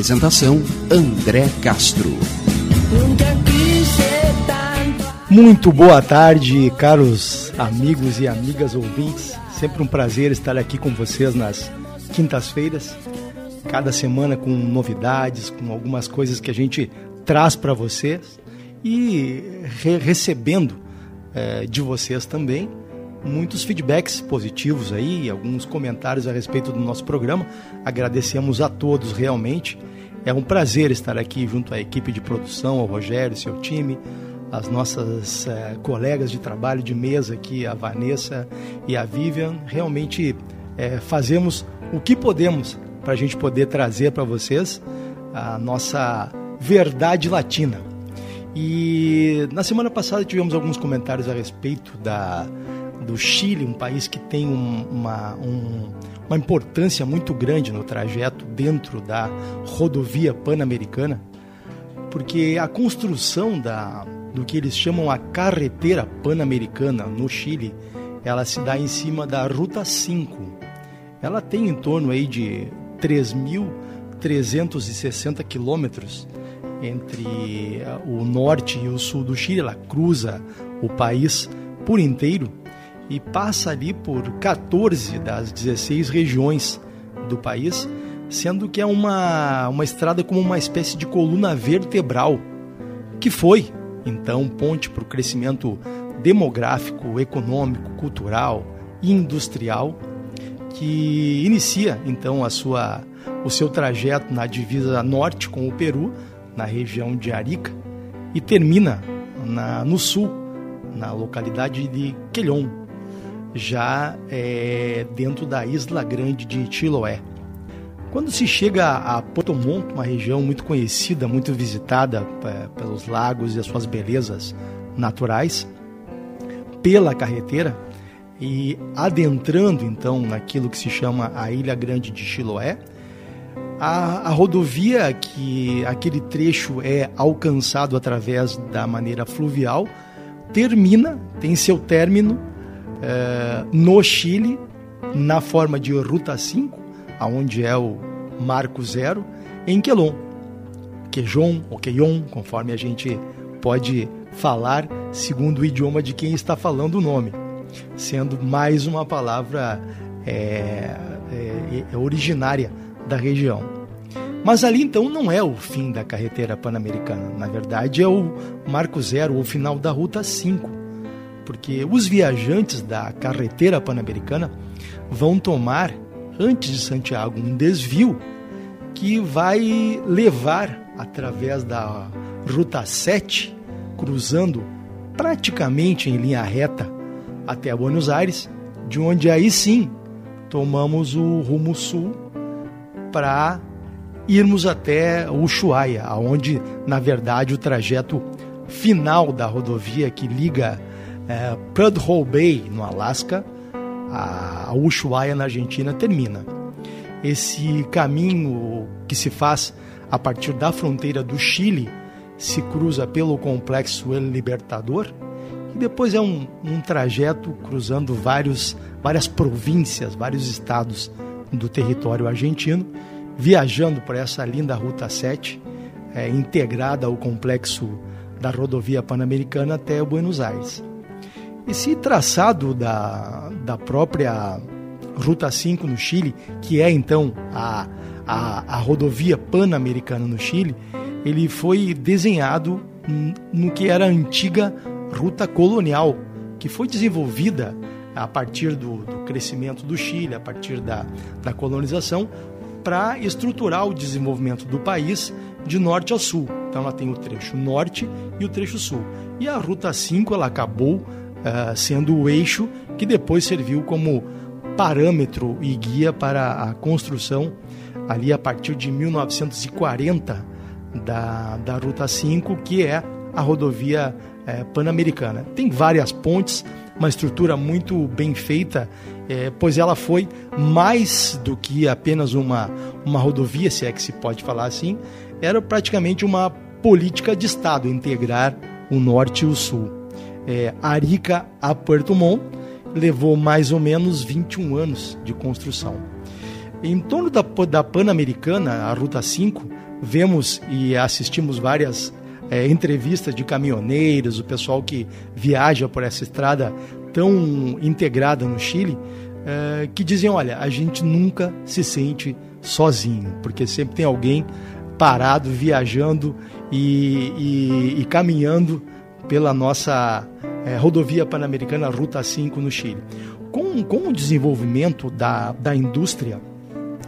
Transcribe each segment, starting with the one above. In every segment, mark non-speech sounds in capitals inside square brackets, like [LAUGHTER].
Apresentação André Castro. Muito boa tarde, caros amigos e amigas ouvintes. Sempre um prazer estar aqui com vocês nas quintas-feiras, cada semana com novidades, com algumas coisas que a gente traz para vocês e re recebendo é, de vocês também muitos feedbacks positivos aí, alguns comentários a respeito do nosso programa. Agradecemos a todos realmente. É um prazer estar aqui junto à equipe de produção, ao Rogério, seu time, as nossas é, colegas de trabalho de mesa aqui, a Vanessa e a Vivian. Realmente é, fazemos o que podemos para a gente poder trazer para vocês a nossa verdade latina. E na semana passada tivemos alguns comentários a respeito da, do Chile, um país que tem um, uma, um, uma importância muito grande no trajeto dentro da rodovia pan-americana, porque a construção da, do que eles chamam a carretera pan-americana no Chile, ela se dá em cima da Ruta 5. Ela tem em torno aí de 3.360 quilômetros entre eh, o norte e o sul do Chile. Ela cruza o país por inteiro e passa ali por 14 das 16 regiões do país, sendo que é uma, uma estrada como uma espécie de coluna vertebral, que foi então ponte para o crescimento demográfico, econômico, cultural e industrial, que inicia então a sua, o seu trajeto na divisa norte com o Peru, na região de Arica, e termina na, no sul, na localidade de Quelhon, já é, dentro da Isla Grande de Chiloé. Quando se chega a Porto Montt, uma região muito conhecida, muito visitada é, pelos lagos e as suas belezas naturais, pela carreteira e adentrando então naquilo que se chama a Ilha Grande de Chiloé, a, a rodovia que aquele trecho é alcançado através da maneira fluvial termina, tem seu término é, no Chile, na forma de Ruta 5, aonde é o Marco Zero, em Quelon. Quejon ou Queion, conforme a gente pode falar segundo o idioma de quem está falando o nome, sendo mais uma palavra é, é, é originária da região. Mas ali então não é o fim da carretera pan-americana, na verdade é o Marco Zero, o final da Ruta 5, porque os viajantes da carretera pan-americana vão tomar, antes de Santiago, um desvio que vai levar através da Ruta 7, cruzando praticamente em linha reta até Buenos Aires, de onde aí sim tomamos o rumo sul para irmos até Ushuaia, aonde na verdade o trajeto final da rodovia que liga é, Prudhoe Bay, no Alasca, a Ushuaia, na Argentina, termina. Esse caminho que se faz a partir da fronteira do Chile se cruza pelo complexo El Libertador e depois é um, um trajeto cruzando vários, várias províncias, vários estados do território argentino, viajando por essa linda Ruta 7, é, integrada ao complexo da rodovia pan-americana até Buenos Aires. Esse traçado da, da própria Ruta 5 no Chile, que é então a, a, a rodovia pan-americana no Chile, ele foi desenhado no que era a antiga ruta colonial, que foi desenvolvida a partir do, do crescimento do Chile, a partir da, da colonização, para estruturar o desenvolvimento do país de norte a sul. Então ela tem o trecho norte e o trecho sul. E a Ruta 5 ela acabou uh, sendo o eixo que depois serviu como parâmetro e guia para a construção, ali a partir de 1940, da, da Ruta 5, que é a rodovia é, pan-americana. Tem várias pontes, uma estrutura muito bem feita, é, pois ela foi mais do que apenas uma, uma rodovia, se é que se pode falar assim, era praticamente uma política de Estado integrar o norte e o sul. É, Arica a Puerto Montt levou mais ou menos 21 anos de construção. Em torno da, da Pan-Americana, a Ruta 5, vemos e assistimos várias é, entrevistas de caminhoneiros, o pessoal que viaja por essa estrada tão integrada no Chile, é, que dizem: olha, a gente nunca se sente sozinho, porque sempre tem alguém parado, viajando e, e, e caminhando pela nossa é, rodovia pan-americana Ruta 5 no Chile. Com, com o desenvolvimento da, da indústria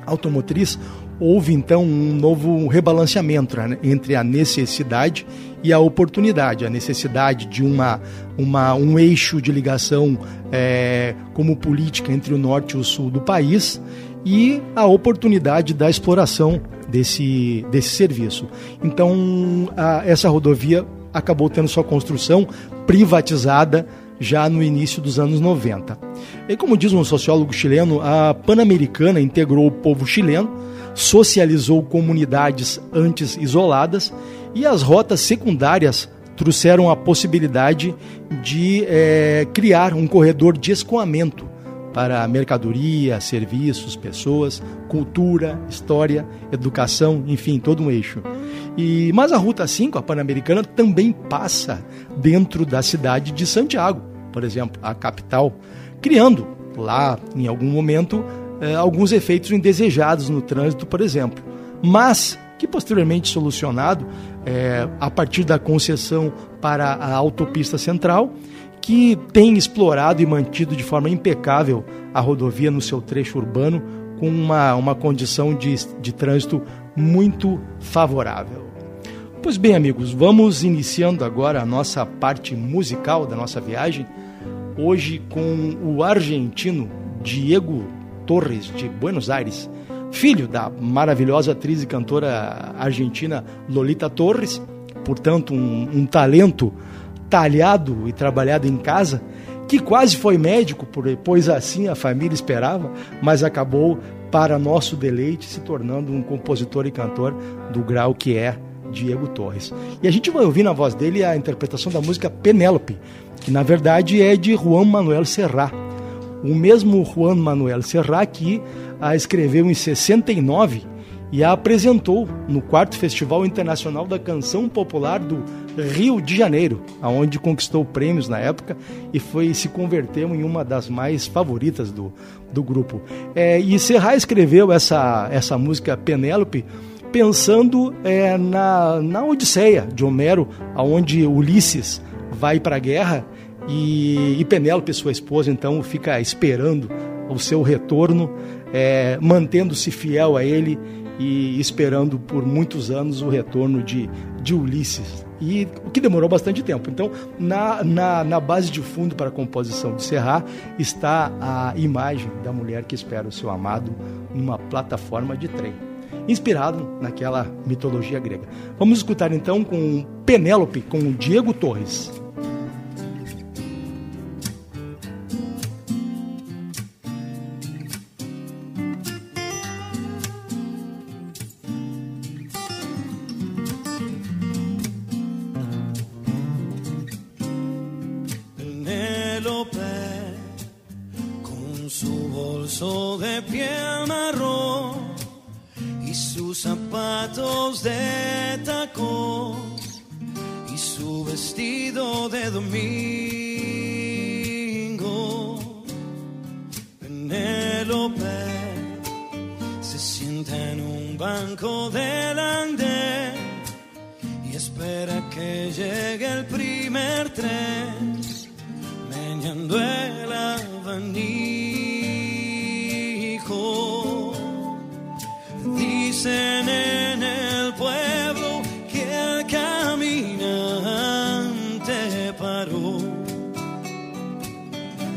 automotriz, houve então um novo rebalanceamento né, entre a necessidade e a oportunidade, a necessidade de uma, uma um eixo de ligação é, como política entre o norte e o sul do país e a oportunidade da exploração desse, desse serviço. Então, a, essa rodovia acabou tendo sua construção privatizada já no início dos anos 90. E como diz um sociólogo chileno, a Pan-Americana integrou o povo chileno, socializou comunidades antes isoladas e as rotas secundárias trouxeram a possibilidade de é, criar um corredor de escoamento para mercadoria, serviços, pessoas, cultura, história, educação, enfim, todo um eixo. E mas a Ruta 5, a Pan-Americana, também passa dentro da cidade de Santiago, por exemplo, a capital, criando lá, em algum momento, eh, alguns efeitos indesejados no trânsito, por exemplo. Mas que posteriormente solucionado eh, a partir da concessão para a autopista central, que tem explorado e mantido de forma impecável a rodovia no seu trecho urbano, com uma, uma condição de, de trânsito muito favorável. Pois bem, amigos, vamos iniciando agora a nossa parte musical da nossa viagem hoje com o argentino Diego Torres, de Buenos Aires, filho da maravilhosa atriz e cantora argentina Lolita Torres, portanto, um, um talento talhado e trabalhado em casa, que quase foi médico, pois assim a família esperava, mas acabou, para nosso deleite, se tornando um compositor e cantor do grau que é Diego Torres. E a gente vai ouvir na voz dele a interpretação da música Penélope, que na verdade é de Juan Manuel Serrat. O mesmo Juan Manuel Serrat que a escreveu em 69 e a apresentou no quarto Festival Internacional da Canção Popular do Rio de Janeiro, aonde conquistou prêmios na época e foi se converteu em uma das mais favoritas do, do grupo. É, e Serrat escreveu essa, essa música Penélope pensando é, na, na Odisseia de Homero, aonde Ulisses vai para a guerra e, e Penélope, sua esposa, então fica esperando o seu retorno, é, mantendo-se fiel a ele e esperando por muitos anos o retorno de, de Ulisses. E o que demorou bastante tempo. Então, na, na, na base de fundo para a composição de Serrat está a imagem da mulher que espera o seu amado numa plataforma de trem, inspirado naquela mitologia grega. Vamos escutar então com Penélope, com Diego Torres.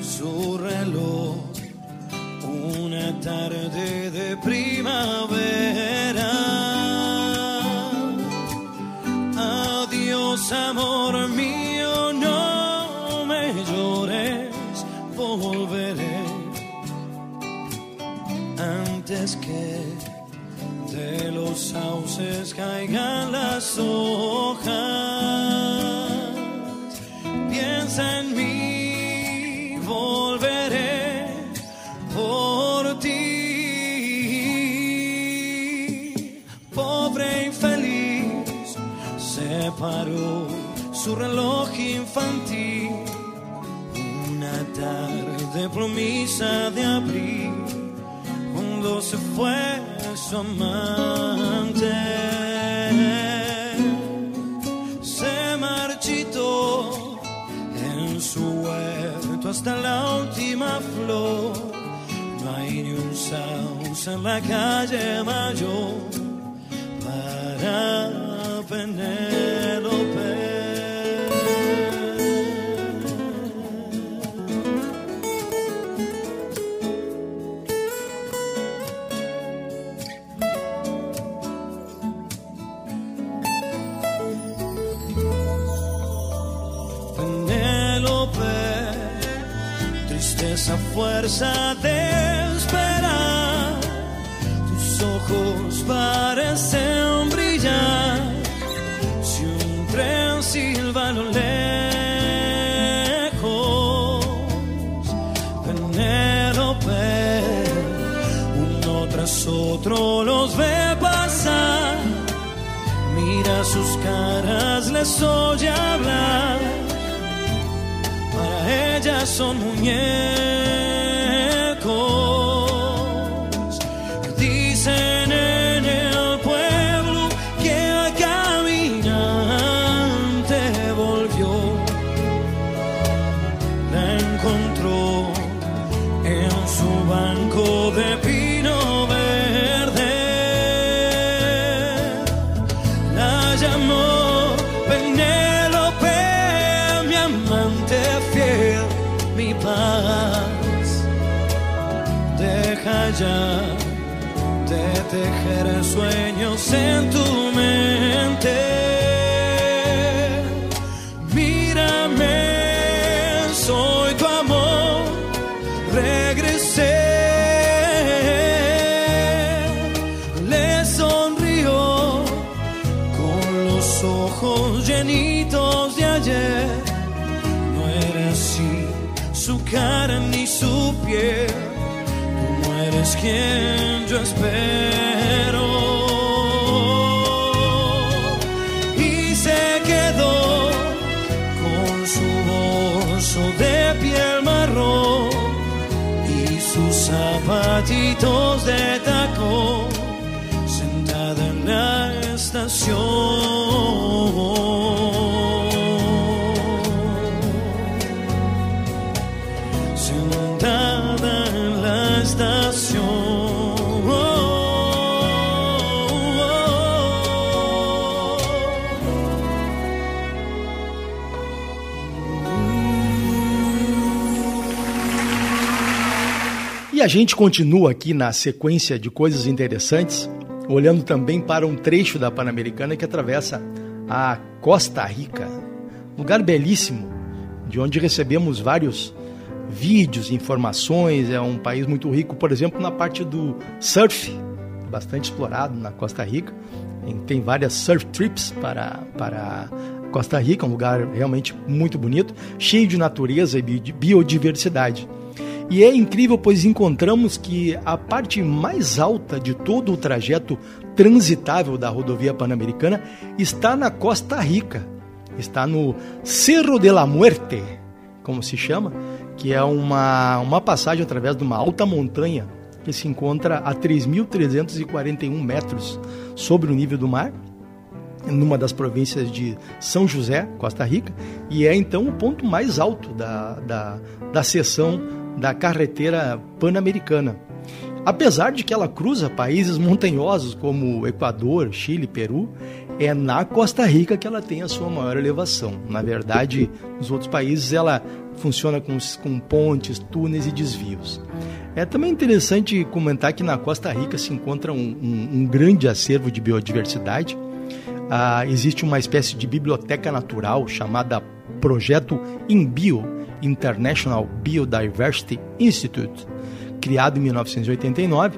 su reloj, una tarde. Promesa de abril, cuando se fue su amante. Se marchitó en su huerto hasta la última flor. No hay ni un sauce en la calle mayor para de esperar. Tus ojos parecen brillar. Si un tren silba lo lejos, Penélope, uno tras otro los ve pasar. Mira sus caras, les oye hablar. Para ella son muñecos. Ya de tejer sueños en tu zapatitos de a gente continua aqui na sequência de coisas interessantes, olhando também para um trecho da Pan-Americana que atravessa a Costa Rica, lugar belíssimo, de onde recebemos vários vídeos, informações. É um país muito rico, por exemplo, na parte do surf, bastante explorado na Costa Rica. Tem várias surf trips para, para Costa Rica, um lugar realmente muito bonito, cheio de natureza e biodiversidade. E é incrível, pois encontramos que a parte mais alta de todo o trajeto transitável da rodovia pan-americana está na Costa Rica, está no Cerro de la Muerte, como se chama, que é uma, uma passagem através de uma alta montanha que se encontra a 3.341 metros sobre o nível do mar, numa das províncias de São José, Costa Rica, e é então o ponto mais alto da, da, da seção da carretera pan-americana. Apesar de que ela cruza países montanhosos como Equador, Chile, Peru, é na Costa Rica que ela tem a sua maior elevação. Na verdade, nos outros países ela funciona com, com pontes, túneis e desvios. É também interessante comentar que na Costa Rica se encontra um, um, um grande acervo de biodiversidade. Ah, existe uma espécie de biblioteca natural chamada Projeto InBio, International Biodiversity Institute, criado em 1989,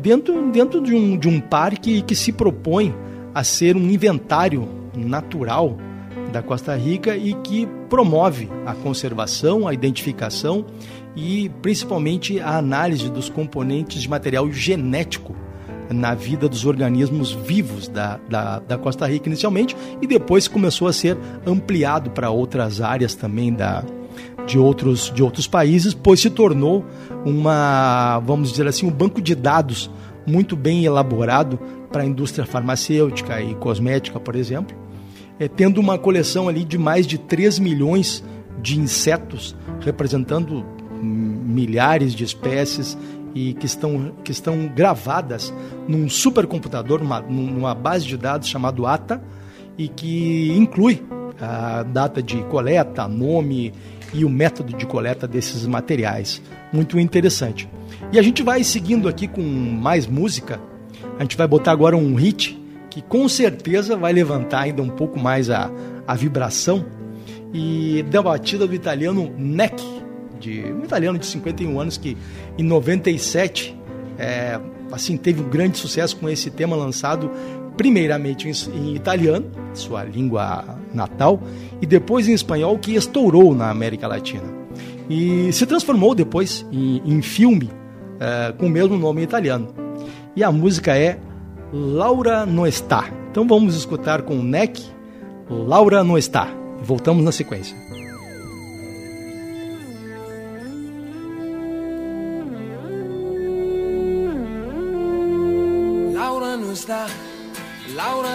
dentro, dentro de, um, de um parque que se propõe a ser um inventário natural da Costa Rica e que promove a conservação, a identificação e principalmente a análise dos componentes de material genético na vida dos organismos vivos da, da, da, Costa Rica inicialmente e depois começou a ser ampliado para outras áreas também da, de, outros, de outros países, pois se tornou uma, vamos dizer assim, um banco de dados muito bem elaborado para a indústria farmacêutica e cosmética, por exemplo, é, tendo uma coleção ali de mais de 3 milhões de insetos, representando milhares de espécies e que estão, que estão gravadas num supercomputador, numa, numa base de dados chamado ATA, e que inclui a data de coleta, nome e o método de coleta desses materiais. Muito interessante. E a gente vai seguindo aqui com mais música. A gente vai botar agora um hit que com certeza vai levantar ainda um pouco mais a, a vibração e da batida do italiano Neck, de um italiano de 51 anos que em 97 é, assim teve um grande sucesso com esse tema lançado primeiramente em, italiano, sua língua natal, e depois em espanhol que estourou na América Latina e se transformou depois em, em filme é, com o mesmo nome italiano. E a música é Laura não está. Então vamos escutar com o Neck Laura não está. Voltamos na sequência.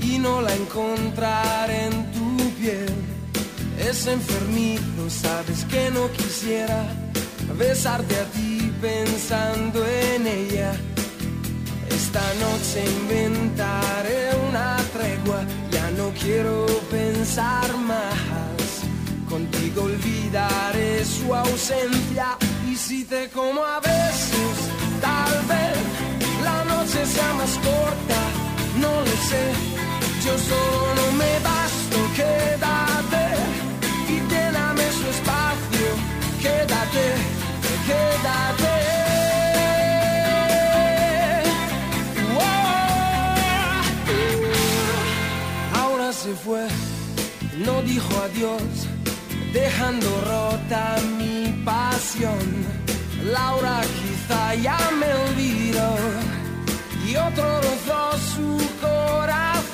y no la encontraré en tu piel. Es enfermito, sabes que no quisiera besarte a ti pensando en ella. Esta noche inventaré una tregua, ya no quiero pensar más. Contigo olvidaré su ausencia y si te como a besos, tal vez la noche sea más corta, no lo sé yo solo me basto, quédate y lléname su espacio, quédate, quédate. Ahora se fue, no dijo adiós, dejando rota mi pasión. Laura quizá ya me olvidó y otro rozó su corazón.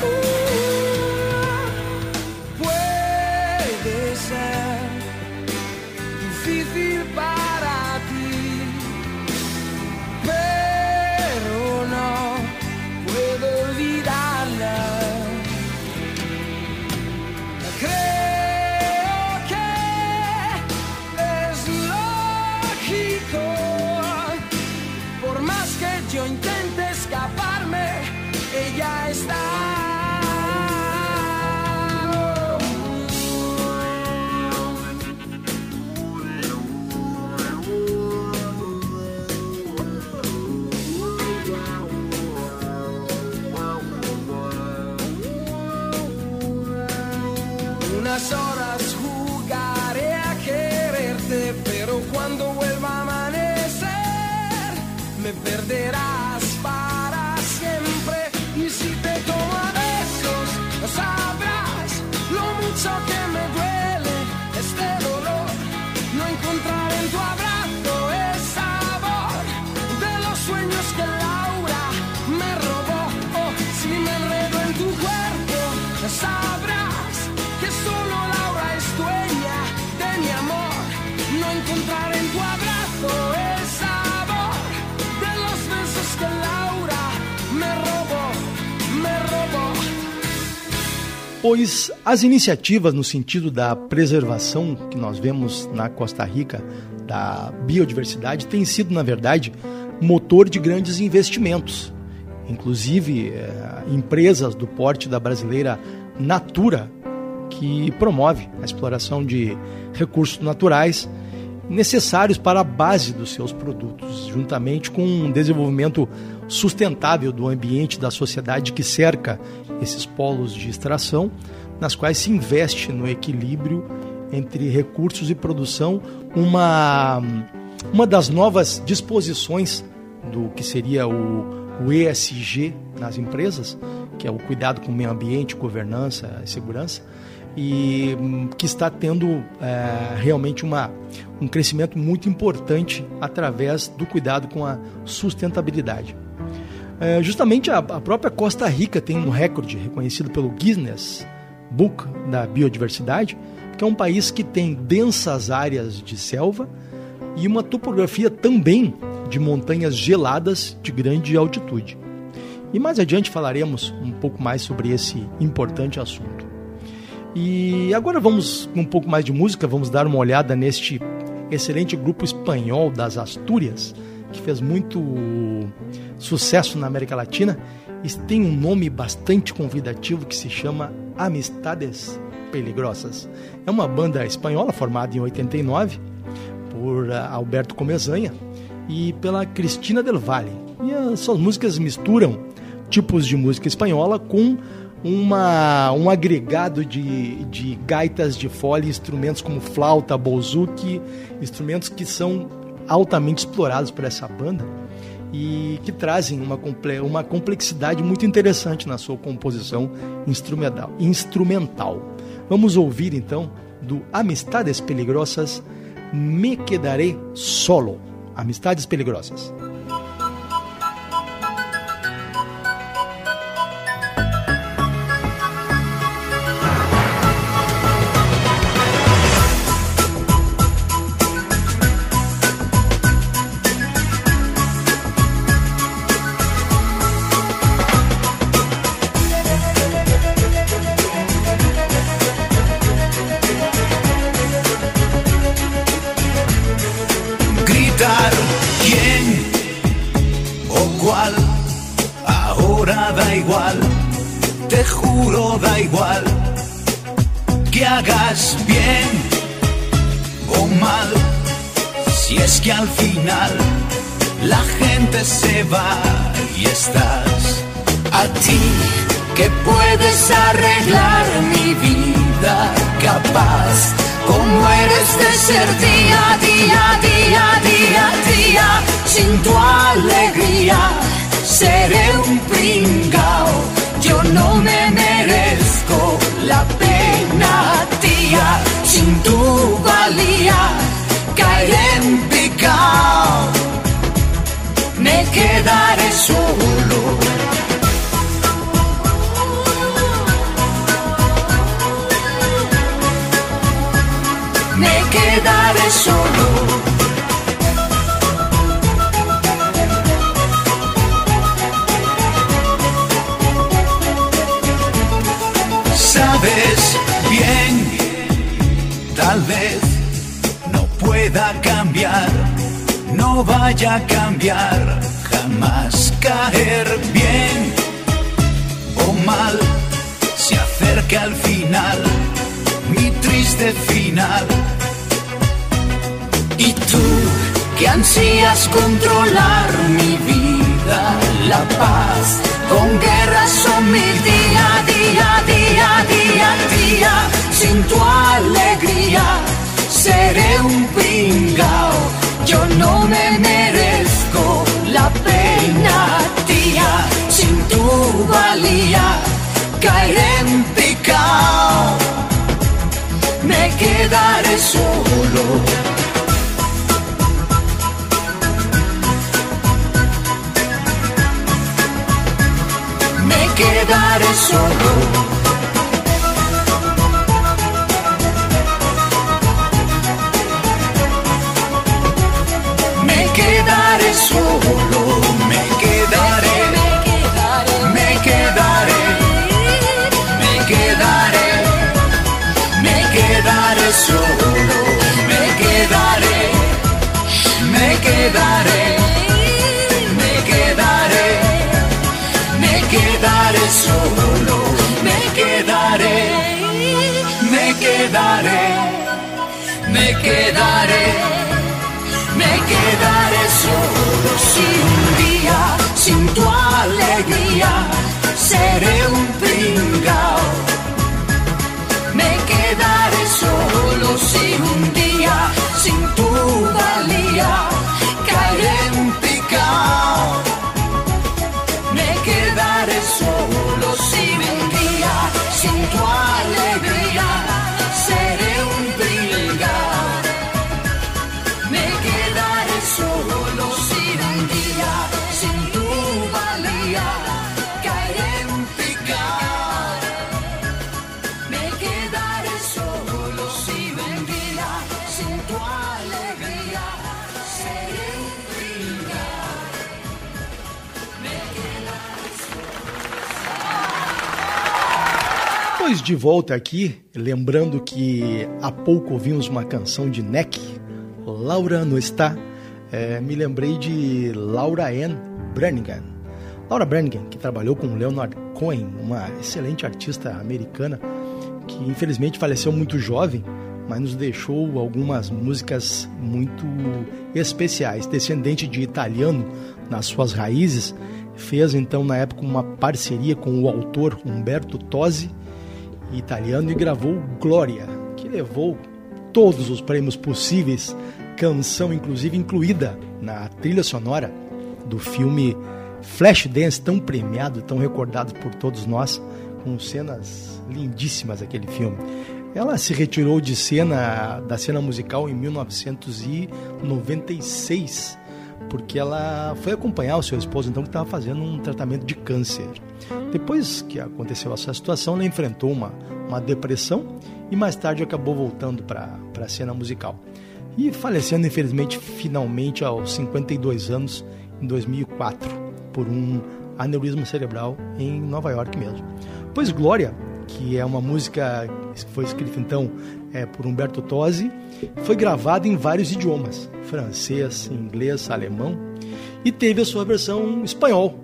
Ooh. Horas jugaré a quererte, pero cuando vuelva a amanecer me perderá Pois as iniciativas no sentido da preservação que nós vemos na Costa Rica da biodiversidade têm sido, na verdade, motor de grandes investimentos. Inclusive, eh, empresas do porte da brasileira Natura, que promove a exploração de recursos naturais necessários para a base dos seus produtos, juntamente com um desenvolvimento sustentável do ambiente da sociedade que cerca esses polos de extração, nas quais se investe no equilíbrio entre recursos e produção, uma, uma das novas disposições do que seria o, o ESG nas empresas, que é o cuidado com o meio ambiente, governança e segurança, e hum, que está tendo é, realmente uma, um crescimento muito importante através do cuidado com a sustentabilidade. É, justamente a, a, própria Costa Rica tem um recorde reconhecido pelo Guinness Book da Biodiversidade, que é um país que tem densas áreas de selva e uma topografia também de montanhas geladas de grande altitude. E mais adiante falaremos um pouco mais sobre esse importante assunto. E agora vamos um pouco mais de música, vamos dar uma olhada neste excelente grupo espanhol das Astúrias, que fez muito sucesso na América Latina e tem um nome bastante convidativo que se chama Amistades Peligrosas. É uma banda espanhola formada em 89 por ah, Alberto Comezanha e pela Cristina Del Valle. E as suas músicas misturam tipos de música espanhola com uma, um agregado de, de gaitas de fole, instrumentos como flauta, bouzouki, instrumentos que são altamente explorados por essa banda e que trazem uma, uma complexidade muito interessante na sua composição instrumental. instrumental. Vamos ouvir então do Amistades Peligrosas, Me Quedaré Solo. Amistades Peligrosas. quedare solo. Me quedaré solo. Sabes bien, tal vez no pueda cambiar, no vaya a cambiar caer bien o mal, se acerca al final, mi triste final. Y tú que ansías controlar mi vida, la paz, con guerras son mi día a día caeré en picao, me quedaré solo. Me quedaré solo. me quedaré solo. Quedaré, me quedaré, me quedaré solo si un día sin tu alegría seré un pringao. De volta aqui, lembrando que há pouco ouvimos uma canção de Neck, Laura não está, é, me lembrei de Laura Ann Brannigan. Laura Brannigan, que trabalhou com Leonard Cohen, uma excelente artista americana, que infelizmente faleceu muito jovem, mas nos deixou algumas músicas muito especiais. Descendente de italiano nas suas raízes, fez então na época uma parceria com o autor Umberto Tosi, italiano, e gravou Glória, que levou todos os prêmios possíveis, canção inclusive incluída na trilha sonora do filme Flashdance, tão premiado, tão recordado por todos nós, com cenas lindíssimas aquele filme. Ela se retirou de cena da cena musical em 1996, porque ela foi acompanhar o seu esposo então que estava fazendo um tratamento de câncer. Depois que aconteceu essa situação, ela enfrentou uma, uma depressão e mais tarde acabou voltando para a cena musical. E falecendo, infelizmente, finalmente aos 52 anos, em 2004, por um aneurisma cerebral em Nova York mesmo. Pois Glória, que é uma música que foi escrita então é, por Humberto Tosi, foi gravada em vários idiomas, francês, inglês, alemão, e teve a sua versão espanhol,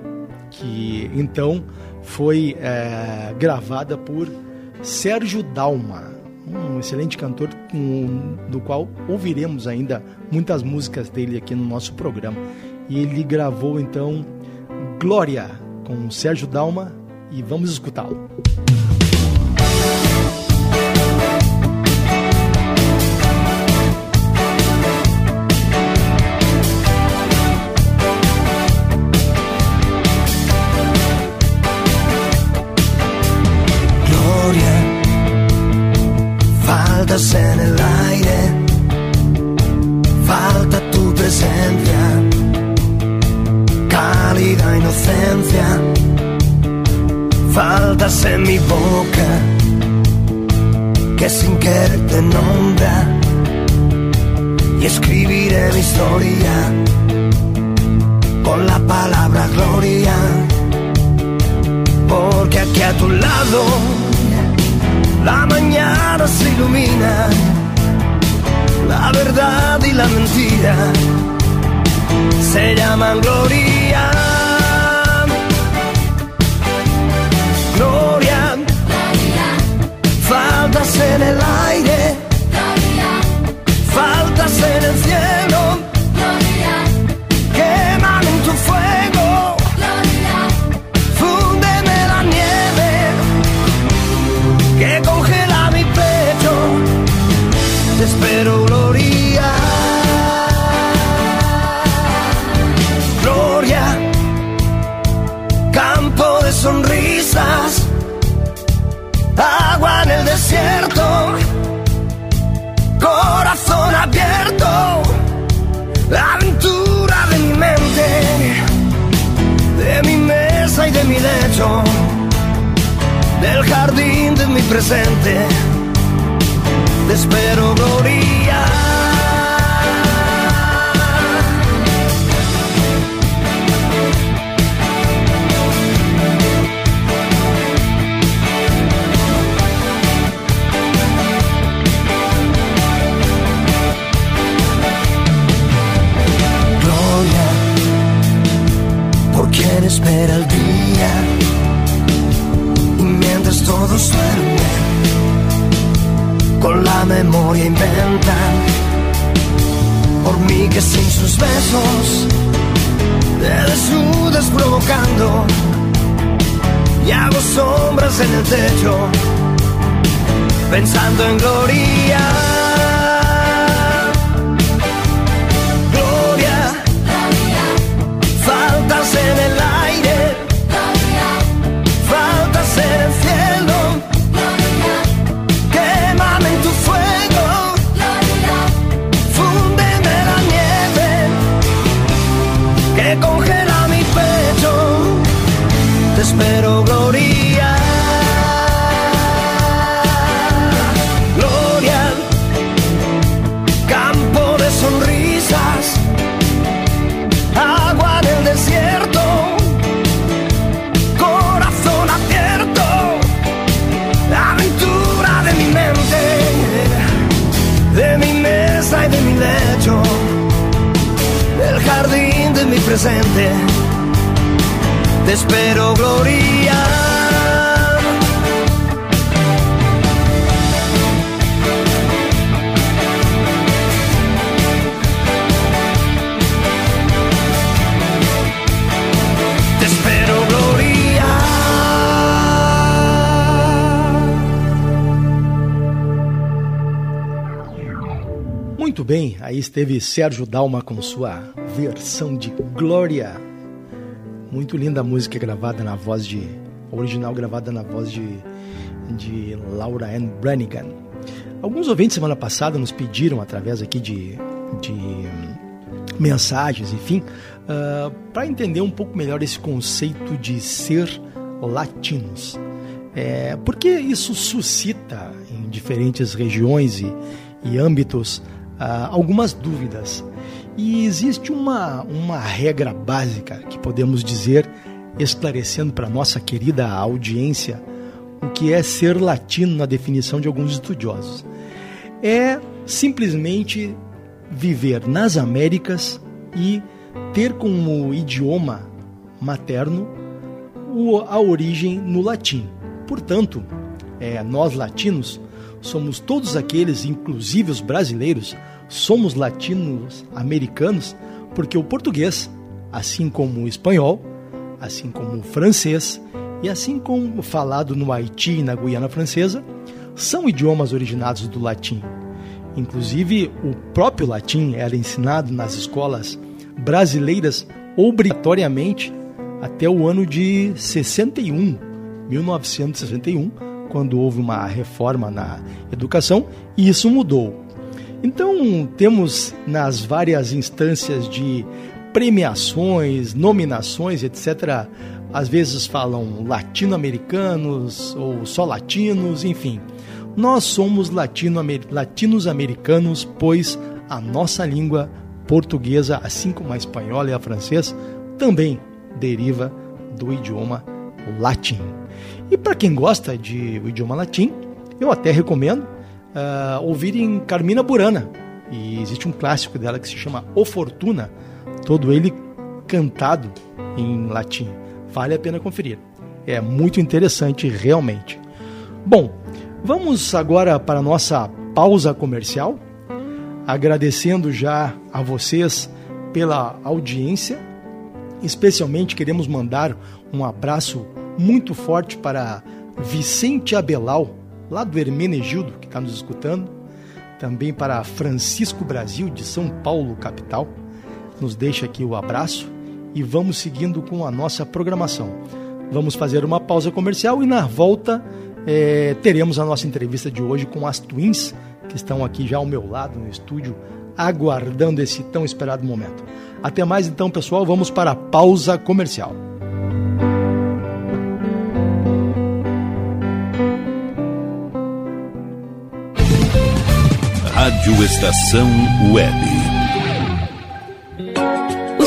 que então foi é, gravada por Sérgio Dalma, um excelente cantor um, do qual ouviremos ainda muitas músicas dele aqui no nosso programa. E ele gravou então Glória com Sérgio Dalma e vamos escutá-lo. La mentira se llaman gloria. Gloria, faltas en el aire, Muito bem, aí esteve Sérgio Dalma com sua versão de Glória. Muito linda a música gravada na voz de. original gravada na voz de, de Laura Ann Brannigan. Alguns ouvintes semana passada nos pediram, através aqui de, de mensagens, enfim, uh, ah, para entender um pouco melhor esse conceito de ser latinos. É, porque isso suscita em diferentes regiões e, e âmbitos uh, algumas dúvidas. E existe uma, uma regra básica que podemos dizer, esclarecendo para nossa querida audiência o que é ser latino na definição de alguns estudiosos. É simplesmente viver nas Américas e ter como idioma materno a origem no latim. Portanto, é, nós latinos somos todos aqueles, inclusive os brasileiros, somos latinos americanos, porque o português, assim como o espanhol, assim como o francês e assim como falado no Haiti e na Guiana Francesa, são idiomas originados do latim. Inclusive, o próprio latim era ensinado nas escolas brasileiras obrigatoriamente até o ano de 61, 1961, quando houve uma reforma na educação, e isso mudou. Então, temos nas várias instâncias de premiações, nominações, etc., às vezes falam latino-americanos ou só latinos, enfim. Nós somos latinos-americanos, pois a nossa língua portuguesa, assim como a espanhola e a francesa, também deriva do idioma latim. E para quem gosta de o idioma latim, eu até recomendo uh, ouvirem Carmina Burana. E existe um clássico dela que se chama O Fortuna, todo ele cantado em latim. Vale a pena conferir. É muito interessante realmente. Bom, vamos agora para a nossa pausa comercial, agradecendo já a vocês pela audiência. Especialmente queremos mandar um abraço muito forte para Vicente Abelau, lá do Hermenegildo, que está nos escutando. Também para Francisco Brasil, de São Paulo, capital. Nos deixa aqui o abraço e vamos seguindo com a nossa programação. Vamos fazer uma pausa comercial e na volta é, teremos a nossa entrevista de hoje com as Twins, que estão aqui já ao meu lado no estúdio, aguardando esse tão esperado momento. Até mais então, pessoal, vamos para a pausa comercial. Rádio Estação Web.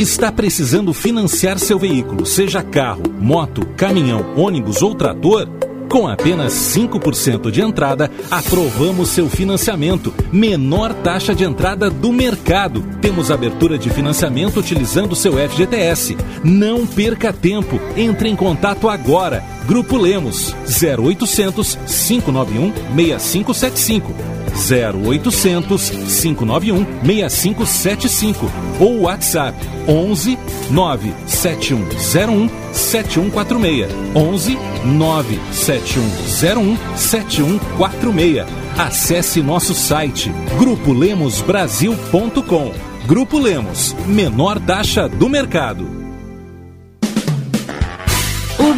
Está precisando financiar seu veículo, seja carro, moto, caminhão, ônibus ou trator? Com apenas 5% de entrada, aprovamos seu financiamento. Menor taxa de entrada do mercado. Temos abertura de financiamento utilizando seu FGTS. Não perca tempo. Entre em contato agora. Grupo Lemos 0800 591 6575. 0800 591 6575 ou WhatsApp 11 97101 7146 11 97101 7146 Acesse nosso site grupolemosbrasil.com Grupo Lemos, menor taxa do mercado.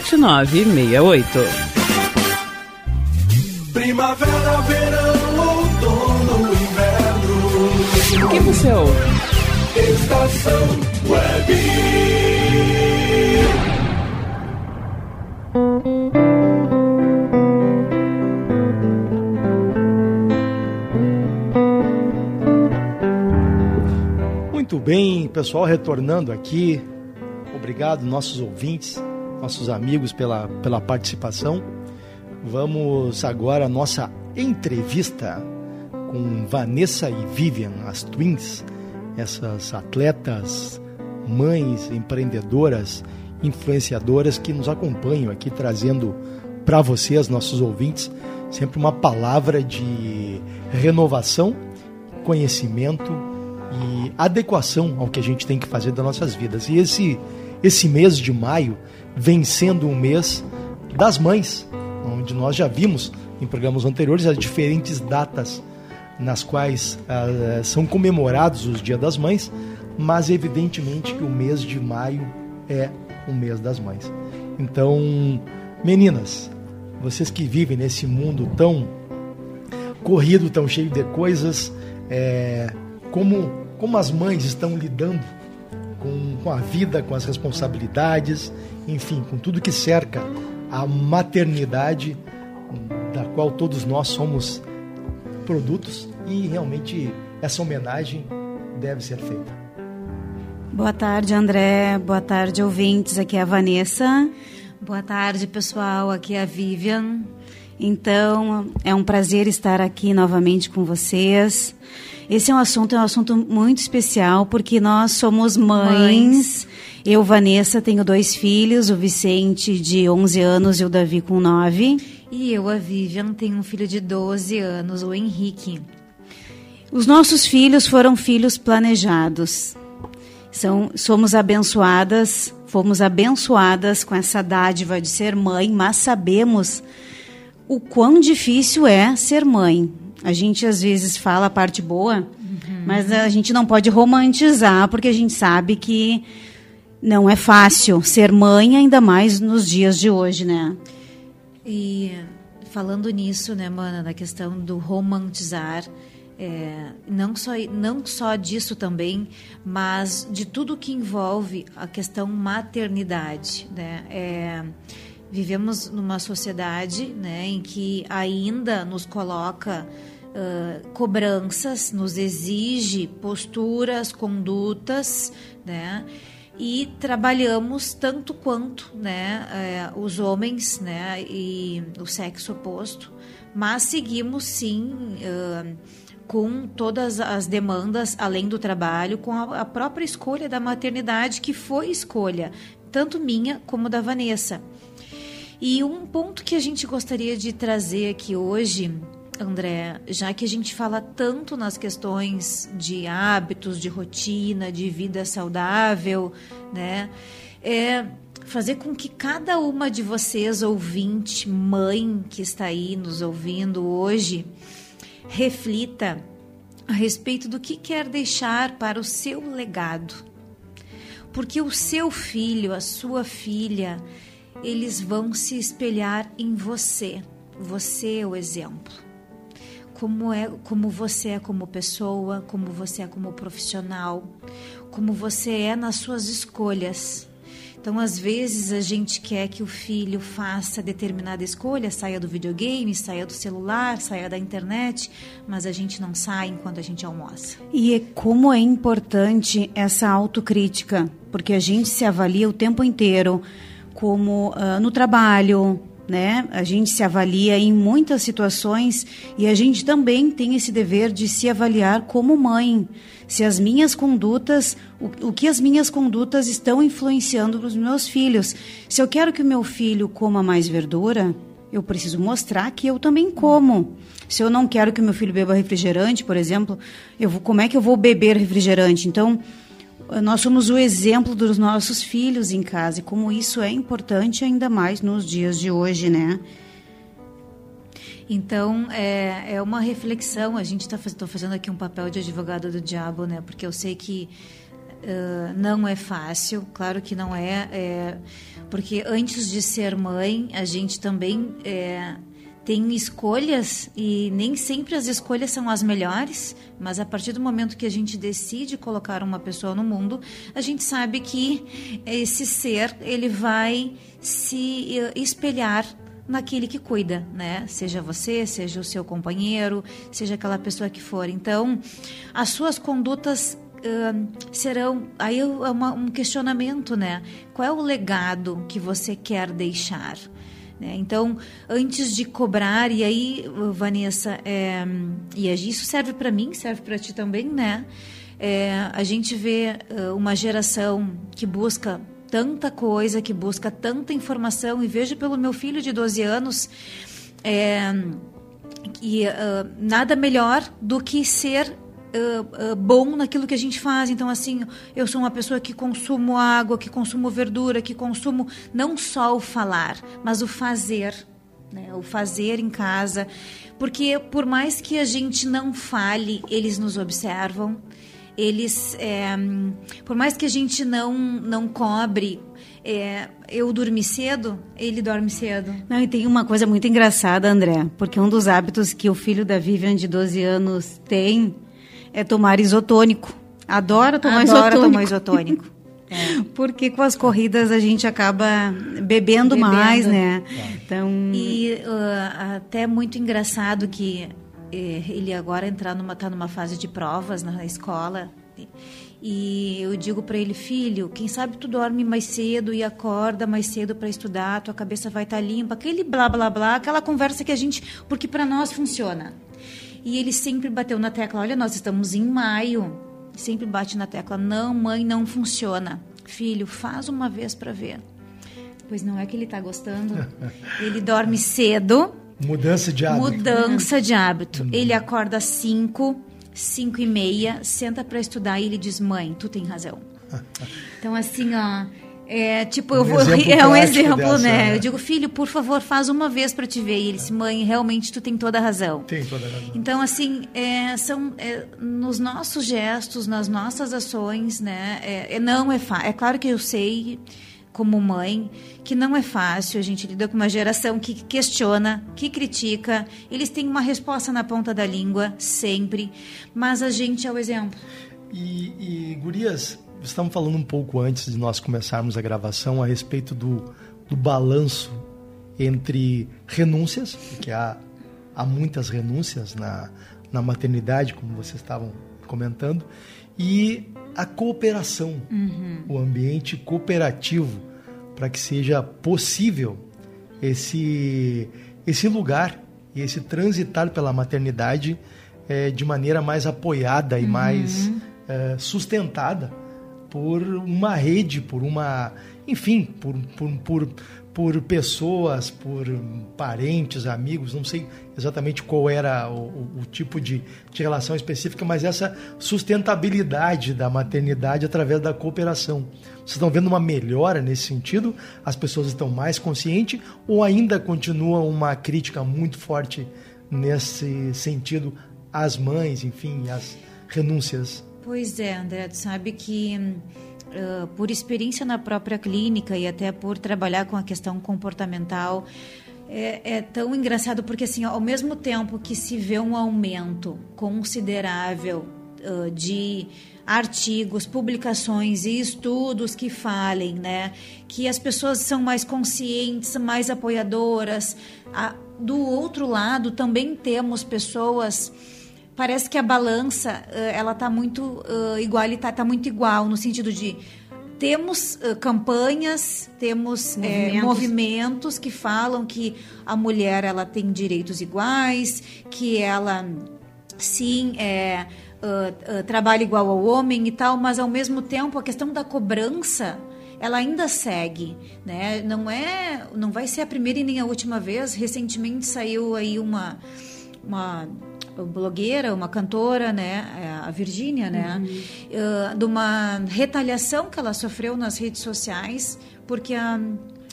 7968. Primavera, verão, outono, inverno. O que você ouve? Estação Web. Muito bem, pessoal, retornando aqui. Obrigado, nossos ouvintes, nossos amigos, pela, pela participação. Vamos agora à nossa entrevista com Vanessa e Vivian, as twins, essas atletas, mães, empreendedoras, influenciadoras que nos acompanham aqui, trazendo para vocês, nossos ouvintes, sempre uma palavra de renovação, conhecimento e adequação ao que a gente tem que fazer das nossas vidas. E esse, esse mês de maio vem sendo um mês das mães, onde nós já vimos em programas anteriores as diferentes datas nas quais ah, são comemorados os Dias das Mães, mas evidentemente que o mês de maio é o mês das mães. Então, meninas, vocês que vivem nesse mundo tão corrido, tão cheio de coisas, é, como, como as mães estão lidando com, com a vida, com as responsabilidades, enfim, com tudo que cerca a maternidade, da qual todos nós somos produtos e realmente essa homenagem deve ser feita. Boa tarde, André. Boa tarde, ouvintes. Aqui é a Vanessa. Boa tarde, pessoal. Aqui é a Vivian. Então, é um prazer estar aqui novamente com vocês. Esse é um assunto, é um assunto muito especial porque nós somos mães. mães. Eu, Vanessa, tenho dois filhos, o Vicente de 11 anos e o Davi com 9. E eu, a Vivian, tenho um filho de 12 anos, o Henrique. Os nossos filhos foram filhos planejados. São, somos abençoadas, fomos abençoadas com essa dádiva de ser mãe, mas sabemos o quão difícil é ser mãe. A gente às vezes fala a parte boa, uhum. mas a gente não pode romantizar, porque a gente sabe que não é fácil ser mãe, ainda mais nos dias de hoje, né? E falando nisso, né, mana, na questão do romantizar, é, não, só, não só disso também, mas de tudo que envolve a questão maternidade, né? É, vivemos numa sociedade né, em que ainda nos coloca uh, cobranças, nos exige posturas, condutas, né? E trabalhamos tanto quanto né, eh, os homens né, e o sexo oposto, mas seguimos sim uh, com todas as demandas além do trabalho, com a própria escolha da maternidade, que foi escolha, tanto minha como da Vanessa. E um ponto que a gente gostaria de trazer aqui hoje, André, já que a gente fala tanto nas questões de hábitos, de rotina, de vida saudável, né? É fazer com que cada uma de vocês, ouvinte, mãe que está aí nos ouvindo hoje, reflita a respeito do que quer deixar para o seu legado. Porque o seu filho, a sua filha, eles vão se espelhar em você. Você é o exemplo. Como é, como você é como pessoa, como você é como profissional, como você é nas suas escolhas. Então, às vezes, a gente quer que o filho faça determinada escolha, saia do videogame, saia do celular, saia da internet, mas a gente não sai enquanto a gente almoça. E é como é importante essa autocrítica, porque a gente se avalia o tempo inteiro como uh, no trabalho, né? A gente se avalia em muitas situações e a gente também tem esse dever de se avaliar como mãe. Se as minhas condutas, o, o que as minhas condutas estão influenciando para os meus filhos. Se eu quero que o meu filho coma mais verdura, eu preciso mostrar que eu também como. Se eu não quero que o meu filho beba refrigerante, por exemplo, eu vou, como é que eu vou beber refrigerante? Então, nós somos o exemplo dos nossos filhos em casa e como isso é importante ainda mais nos dias de hoje, né? Então, é, é uma reflexão. A gente está fazendo aqui um papel de advogado do diabo, né? Porque eu sei que uh, não é fácil, claro que não é, é, porque antes de ser mãe, a gente também é, tem escolhas e nem sempre as escolhas são as melhores, mas a partir do momento que a gente decide colocar uma pessoa no mundo, a gente sabe que esse ser ele vai se eh, espelhar naquele que cuida, né? Seja você, seja o seu companheiro, seja aquela pessoa que for. Então, as suas condutas uh, serão aí é um questionamento, né? Qual é o legado que você quer deixar? Né? Então, antes de cobrar, e aí, Vanessa, é, e isso serve para mim, serve para ti também, né? É, a gente vê uma geração que busca tanta coisa, que busca tanta informação, e vejo pelo meu filho de 12 anos. É, e uh, nada melhor do que ser bom naquilo que a gente faz. Então, assim, eu sou uma pessoa que consumo água, que consumo verdura, que consumo não só o falar, mas o fazer. Né? O fazer em casa. Porque, por mais que a gente não fale, eles nos observam. Eles, é, por mais que a gente não, não cobre é, eu dormi cedo, ele dorme cedo. Não, e tem uma coisa muito engraçada, André, porque um dos hábitos que o filho da Vivian de 12 anos tem é tomar isotônico. Adora tomar Adora isotônico. tomar isotônico. [LAUGHS] É. Porque com as corridas a gente acaba bebendo, bebendo. mais, né? É. Então... E uh, até muito engraçado que eh, ele agora entrar numa tá numa fase de provas na escola e eu digo para ele, filho, quem sabe tu dorme mais cedo e acorda mais cedo para estudar, tua cabeça vai estar tá limpa, aquele blá blá blá, aquela conversa que a gente, porque para nós funciona. E ele sempre bateu na tecla, olha, nós estamos em maio. Sempre bate na tecla, não, mãe, não funciona. Filho, faz uma vez para ver. Pois não é que ele está gostando. [LAUGHS] ele dorme cedo. Mudança de hábito. Mudança de hábito. Uhum. Ele acorda às 5, 5 e meia, senta para estudar e ele diz: Mãe, tu tem razão. [LAUGHS] Então, assim, ó. É, tipo, um eu vou. É um exemplo, dessa, né? né? Eu digo, filho, por favor, faz uma vez para te ver. E ele disse, mãe, realmente tu tem toda a razão. Tem toda a razão. Então, assim, é, são é, nos nossos gestos, nas nossas ações, né? É, é não é fácil. É claro que eu sei como mãe, que não é fácil. A gente lida com uma geração que questiona, que critica. Eles têm uma resposta na ponta da língua, sempre. Mas a gente é o exemplo. E, e Gurias, estamos falando um pouco antes de nós começarmos a gravação a respeito do, do balanço entre renúncias, porque há, há muitas renúncias na, na maternidade, como vocês estavam comentando, e a cooperação, uhum. o ambiente cooperativo para que seja possível esse, esse lugar e esse transitar pela maternidade é, de maneira mais apoiada e uhum. mais é, sustentada por uma rede, por uma, enfim, por, por, por, por pessoas, por parentes, amigos, não sei exatamente qual era o, o, tipo de, de relação específica, mas essa sustentabilidade da maternidade através da cooperação. Vocês estão vendo uma melhora nesse sentido? As pessoas estão mais conscientes ou ainda continua uma crítica muito forte nesse sentido às mães, enfim, às renúncias? Pois é, André, tu sabe que uh, por experiência na própria clínica e até por trabalhar com a questão comportamental, é, é, tão engraçado porque assim, ao mesmo tempo que se vê um aumento considerável uh, de artigos, publicações e estudos que falem, né, que as pessoas são mais conscientes, mais apoiadoras. A, do outro lado, também temos pessoas parece que a balança ela está muito uh, igual, está tá muito igual no sentido de temos uh, campanhas, temos movimentos. É, movimentos. que falam que a mulher ela tem direitos iguais, que ela sim é, uh, uh, trabalha igual ao homem e tal, mas ao mesmo tempo a questão da cobrança ela ainda segue, né? Não é, não vai ser a primeira e nem a última vez. Recentemente saiu aí uma uma blogueira, uma cantora, né, é, a Virgínia, né, uhum. uh, de uma retaliação que ela sofreu nas redes sociais, porque a,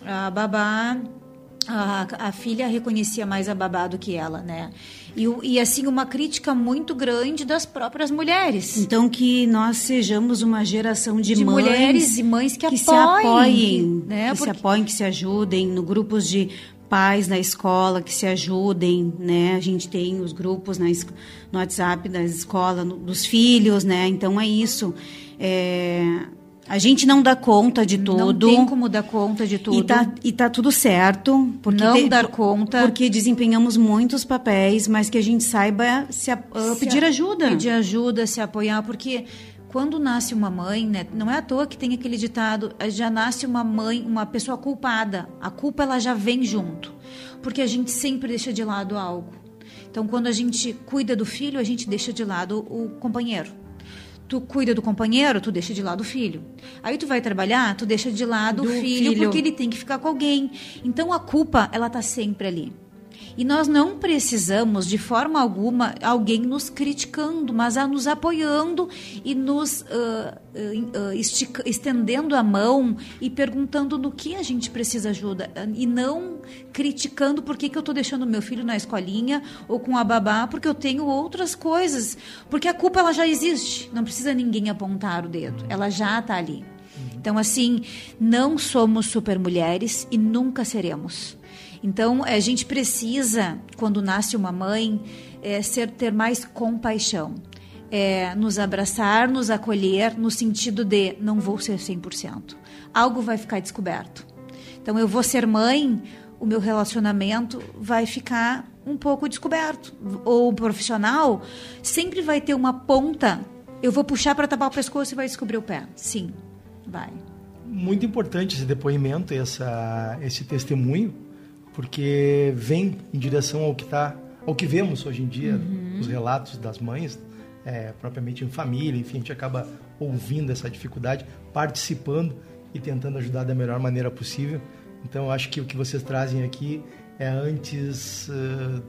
a babá, a, a filha reconhecia mais a babá do que ela, né, e, e, assim uma crítica muito grande das próprias mulheres. Então que nós sejamos uma geração de, de mães mulheres e mães que, que apoiem, se apoiem, que, né? que Porque... se apoiem, que se ajudem no grupos de pais na escola que se ajudem, né? A gente tem os grupos na, no WhatsApp da escola, no, dos filhos, né? Então é isso. É, a gente não dá conta de tudo. Não tem como dar conta de tudo. E tá, e tá tudo certo. Porque não tem, dar conta. Porque desempenhamos muitos papéis, mas que a gente saiba se, uh, pedir ajuda. Pedir ajuda, se apoiar, porque quando nasce uma mãe, né, não é à toa que tem aquele ditado, eh, já nasce uma mãe, uma pessoa culpada. A culpa ela já vem junto, porque a gente sempre deixa de lado algo. Então, quando a gente cuida do filho, a gente deixa de lado o companheiro. Tu cuida do companheiro, tu deixa de lado o filho. Aí tu vai trabalhar, tu deixa de lado do o filho, filho, porque ele tem que ficar com alguém. Então a culpa, ela tá sempre ali. E nós não precisamos, de forma alguma, alguém nos criticando, mas a nos apoiando e nos uh, uh, estica, estendendo a mão e perguntando no que a gente precisa ajuda. E não criticando por que, que eu estou deixando meu filho na escolinha ou com a babá, porque eu tenho outras coisas. Porque a culpa ela já existe. Não precisa ninguém apontar o dedo. Ela já está ali. Então, assim, não somos super mulheres e nunca seremos. Então, a gente precisa, quando nasce uma mãe, é, ser, ter mais compaixão. É, nos abraçar, nos acolher, no sentido de não vou ser 100%. Algo vai ficar descoberto. Então, eu vou ser mãe, o meu relacionamento vai ficar um pouco descoberto. O profissional sempre vai ter uma ponta. Eu vou puxar para tapar o pescoço e vai descobrir o pé. Sim, vai. Muito importante esse depoimento, essa, esse testemunho, porque vem em direção ao que tá, ao que vemos hoje em dia, Uhum. os relatos das mães, é, propriamente em família, enfim, a gente acaba ouvindo essa dificuldade, participando e tentando ajudar da melhor maneira possível. Então, eu acho que o que vocês trazem aqui é antes eh,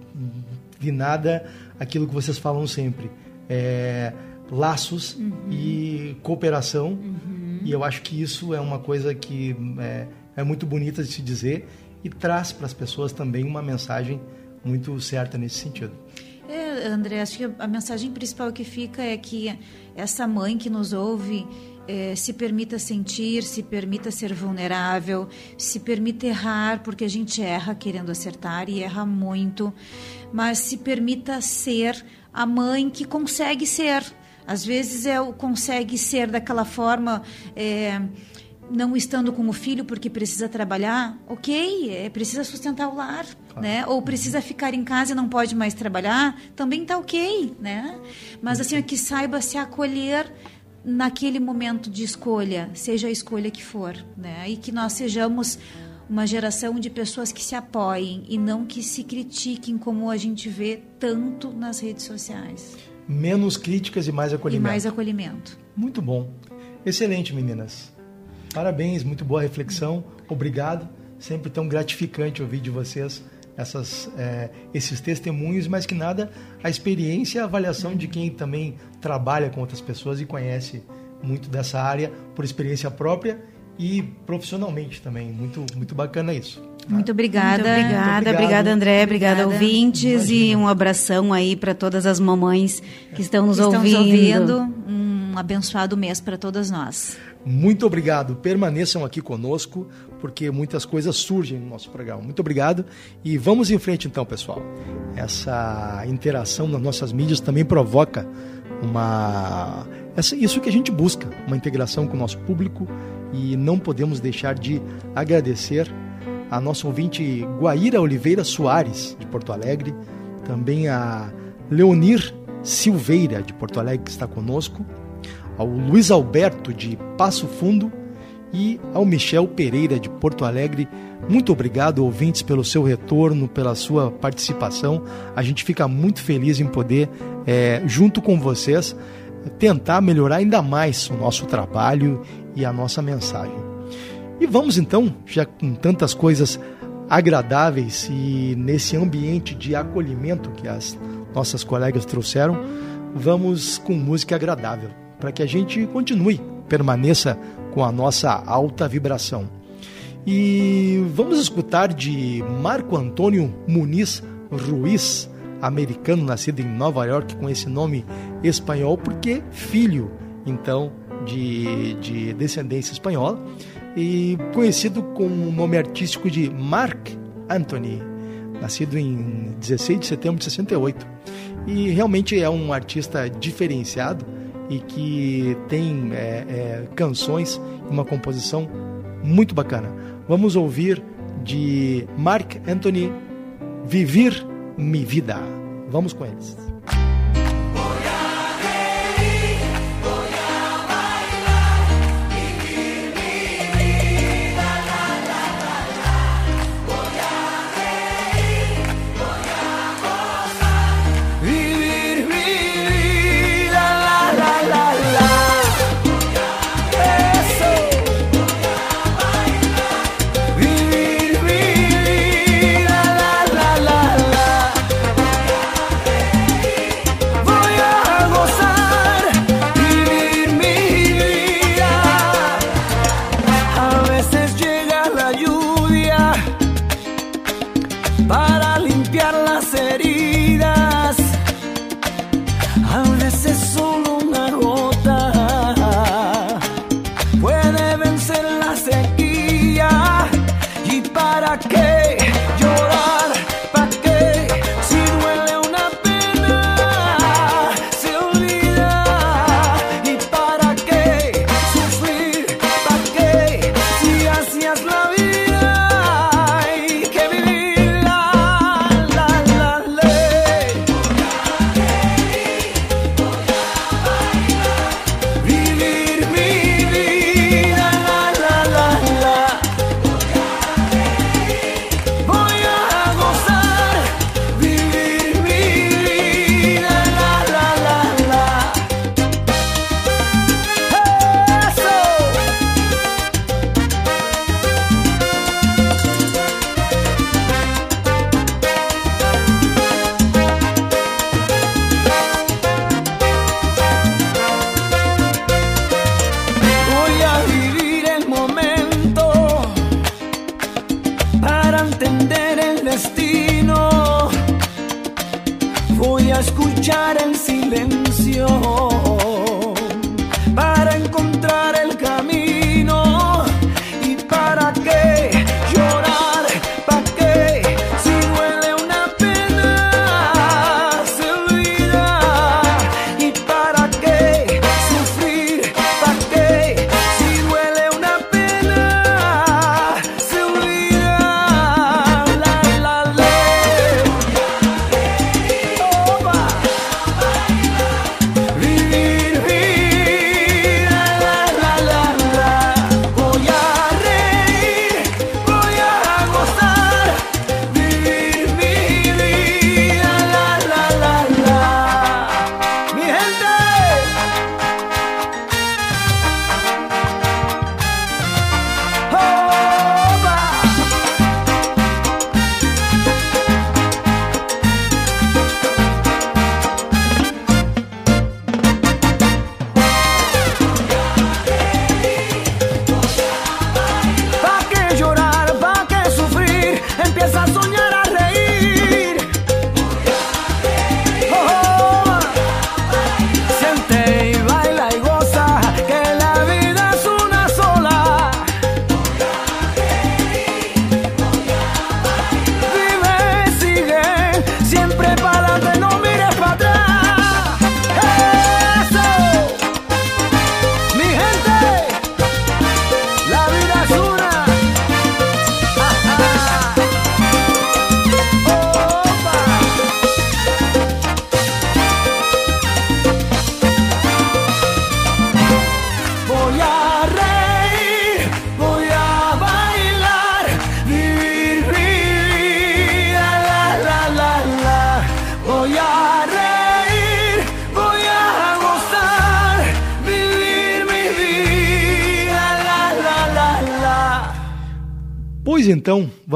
de nada aquilo que vocês falam sempre, é, laços e cooperação. E eu acho que isso é uma coisa que é, é muito bonita de se dizer e traz para as pessoas também uma mensagem muito certa nesse sentido. É, André, acho que a mensagem principal que fica é que essa mãe que nos ouve eh, se permita sentir, se permita ser vulnerável, se permita errar, porque a gente erra querendo acertar e erra muito, mas se permita ser a mãe que consegue ser. Às vezes é o consegue ser daquela forma. eh, não estando com o filho porque precisa trabalhar, ok, é, precisa sustentar o lar, né? Ou precisa ficar em casa e não pode mais trabalhar, também tá ok, né? Mas assim, é que saiba se acolher naquele momento de escolha, seja a escolha que for, né? E que nós sejamos uma geração de pessoas que se apoiem e não que se critiquem como a gente vê tanto nas redes sociais. Menos críticas e mais E acolhimento. mais acolhimento. Muito bom. Excelente, meninas. Parabéns, muito boa reflexão. Obrigado. Sempre tão gratificante ouvir de vocês essas, eh, esses testemunhos, mas que nada, a experiência e a avaliação de quem também trabalha com outras pessoas e conhece muito dessa área por experiência própria e profissionalmente também. Muito, muito bacana isso. Muito obrigada. Muito obrigada, obrigada, André. Obrigada, Obrigada. ouvintes. E um abração aí para todas as mamães que estão nos Estão nos ouvindo. ouvindo. Um abençoado mês para todas nós. Muito obrigado. Permaneçam aqui conosco, porque muitas coisas surgem no nosso programa. Muito obrigado. E vamos em frente então, pessoal. Essa interação nas nossas mídias também provoca uma. Essa, isso que a gente busca, uma integração com o nosso público. E não podemos deixar de agradecer a nossa ouvinte Guaíra Oliveira Soares, de Porto Alegre, também a Leonir Silveira, de Porto Alegre, que está conosco ao Luiz Alberto de Passo Fundo e ao Michel Pereira de Porto Alegre. Muito obrigado, ouvintes, pelo seu retorno, pela sua participação. A gente fica muito feliz em poder, eh, junto com vocês, tentar melhorar ainda mais o nosso trabalho e a nossa mensagem. E vamos então, já com tantas coisas agradáveis e nesse ambiente de acolhimento que as nossas colegas trouxeram, vamos com música agradável, para que a gente continue, permaneça com a nossa alta vibração. E vamos escutar de Marco Antônio Muniz Ruiz, americano nascido em Nova York com esse nome espanhol, porque filho, então, de, de descendência espanhola, e conhecido com o nome artístico de Mark Anthony, nascido em 16 de setembro de 68. E realmente é um artista diferenciado e que tem é, é, canções uma composição muito bacana. Vamos ouvir de Mark Anthony Vivir Mi Vida. Vamos com eles.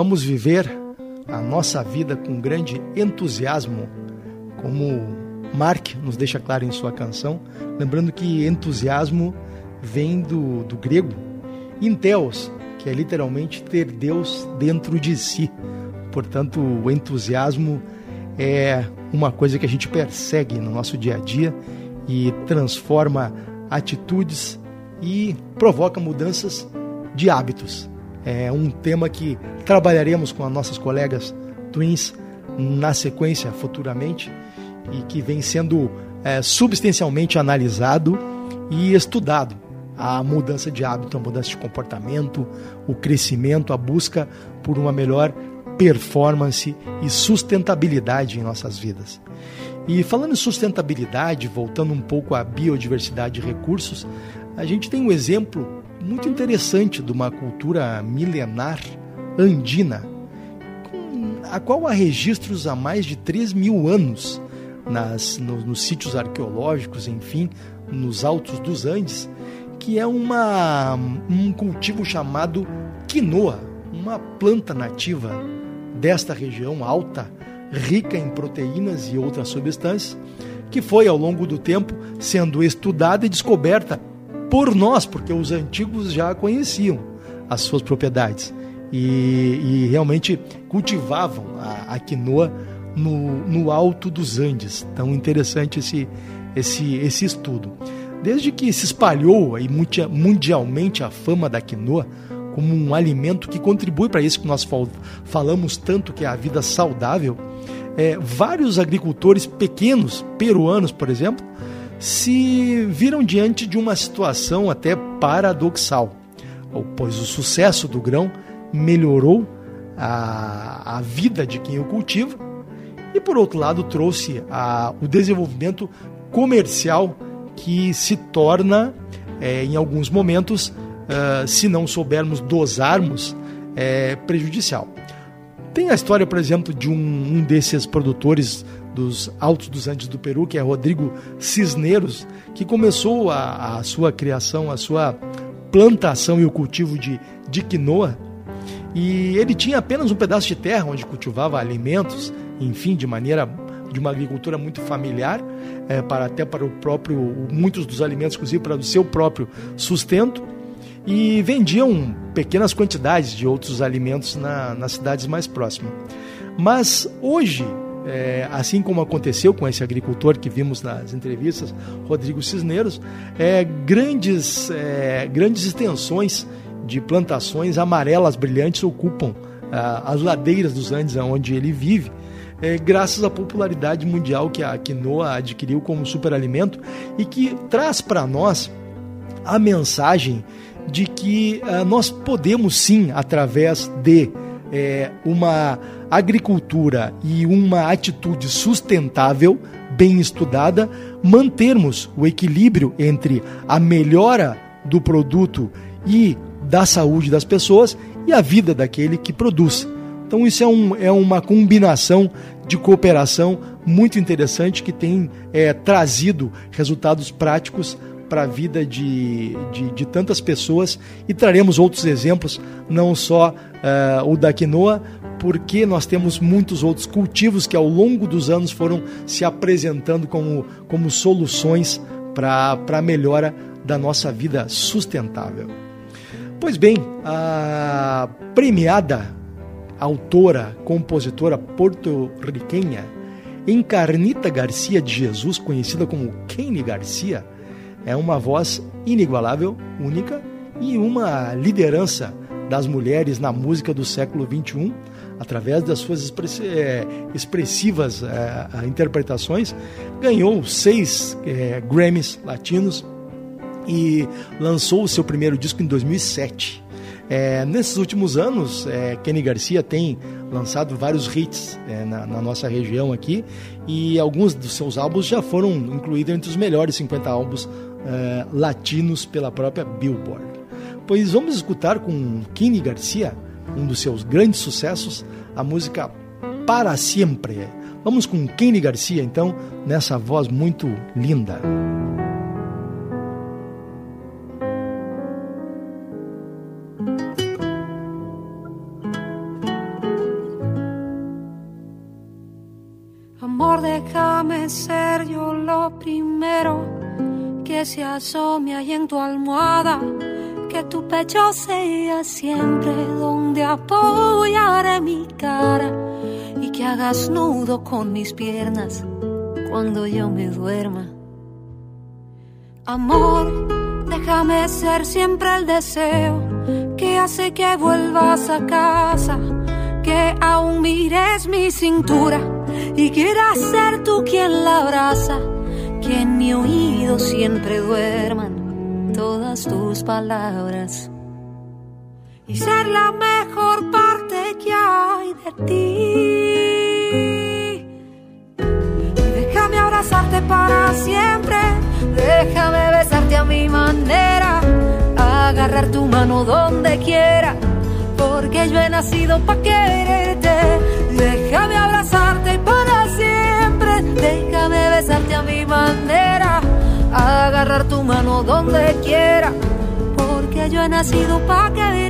Vamos viver a nossa vida com grande entusiasmo, como Mark nos deixa claro em sua canção, lembrando que entusiasmo vem do, do grego enteos, que é literalmente ter Deus dentro de si. Portanto, o entusiasmo é uma coisa que a gente persegue no nosso dia a dia e transforma atitudes e provoca mudanças de hábitos. É um tema que trabalharemos com as nossas colegas Twins na sequência futuramente e que vem sendo é, substancialmente analisado e estudado a mudança de hábito, a mudança de comportamento, o crescimento, a busca por uma melhor performance e sustentabilidade em nossas vidas. E falando em sustentabilidade, voltando um pouco à biodiversidade e recursos, a gente tem um exemplo muito interessante de uma cultura milenar andina, a qual há registros há mais de 3 mil anos nas, no- nos sítios arqueológicos, enfim, nos altos dos Andes, que é uma, um cultivo chamado quinoa, uma planta nativa desta região alta, rica em proteínas e outras substâncias, que foi ao longo do tempo sendo estudada e descoberta por nós, porque os antigos já conheciam as suas propriedades e, e realmente cultivavam a, a quinoa no, no alto dos Andes. Tão interessante esse, esse, esse estudo. Desde que se espalhou aí mundia- mundialmente a fama da quinoa como um alimento que contribui para isso que nós fal- falamos tanto que é a vida saudável, é, vários agricultores pequenos, peruanos, por exemplo, se viram diante de uma situação até paradoxal, pois o sucesso do grão melhorou a, a vida de quem o cultiva e, por outro lado, trouxe a, o desenvolvimento comercial que se torna, é, em alguns momentos, ah, se não soubermos dosarmos, é, prejudicial. Tem a história, por exemplo, de um, um desses produtores dos Altos dos Andes do Peru, que é Rodrigo Cisneros, que começou a, a sua criação, a sua plantação e o cultivo de, de quinoa. E ele tinha apenas um pedaço de terra onde cultivava alimentos, enfim, de maneira de uma agricultura muito familiar, é, para até para o próprio muitos dos alimentos, inclusive para o seu próprio sustento e vendiam pequenas quantidades de outros alimentos na, nas cidades mais próximas. Mas hoje é, assim como aconteceu com esse agricultor que vimos nas entrevistas, Rodrigo Cisneros, é, grandes, é, grandes extensões de plantações amarelas brilhantes ocupam ah, as ladeiras dos Andes, onde ele vive, é, graças à popularidade mundial que a quinoa adquiriu como superalimento e que traz para nós a mensagem de que ah, nós podemos sim, através de é, uma agricultura e uma atitude sustentável, bem estudada, mantermos o equilíbrio entre a melhora do produto e da saúde das pessoas e a vida daquele que produz. Então, isso é, um, é uma combinação de cooperação muito interessante que tem é, trazido resultados práticos para a vida de, de, de, tantas pessoas e traremos outros exemplos, não só uh, o da quinoa, porque nós temos muitos outros cultivos que ao longo dos anos foram se apresentando como, como soluções para a melhora da nossa vida sustentável. Pois bem, a premiada autora, compositora porto-riquenha Encarnita Garcia de Jesus, conhecida como Kenny Garcia, é uma voz inigualável, única e uma liderança das mulheres na música do século XXI, através das suas é, expressivas é, interpretações, ganhou seis é, Grammys latinos e lançou o seu primeiro disco em 2007. É, nesses últimos anos, é, Kenny Garcia tem lançado vários hits é, na, na, nossa região aqui e alguns dos seus álbuns já foram incluídos entre os melhores 50 álbuns latinos pela própria Billboard. Pois vamos escutar com Kenny Garcia, um dos seus grandes sucessos, a música Para Sempre. Vamos com Kenny Garcia, então, nessa voz muito linda. ser yo lo primero que se asome ahí en tu almohada. Que tu pecho sea siempre donde apoyaré mi cara y que hagas nudo con mis piernas cuando yo me duerma. Amor, déjame ser siempre el deseo que hace que vuelvas a casa, que aún mires mi cintura y quiera ser tú quien la abraza, que en mi oído siempre duerman todas tus palabras y ser la mejor parte que hay de ti. déjame abrazarte para siempre, déjame besarte a mi manera, agarrar tu mano donde quiera, porque yo he nacido para quererte. Déjame abrazarte para siempre, déjame besarte a mi manera, agarrar tu mano donde quiera, porque yo he nacido para quererte,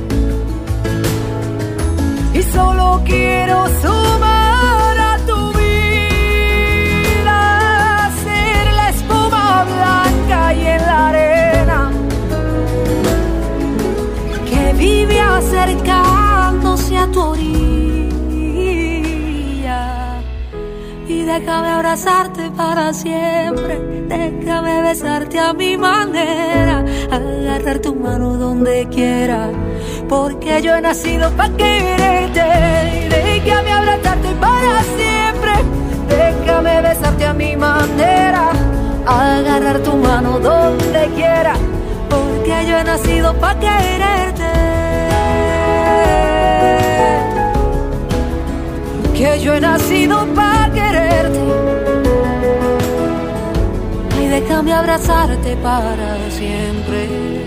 solo quiero sumar a tu vida, ser la espuma blanca y en la arena que vive acercándose a tu orilla. Déjame abrazarte para siempre, déjame besarte a mi manera, agarrar tu mano donde quiera, porque yo he nacido para quererte, déjame abrazarte para siempre, déjame besarte a mi manera, agarrar tu mano donde quererte. Que yo he nacido para quererte. Y déjame abrazarte para siempre.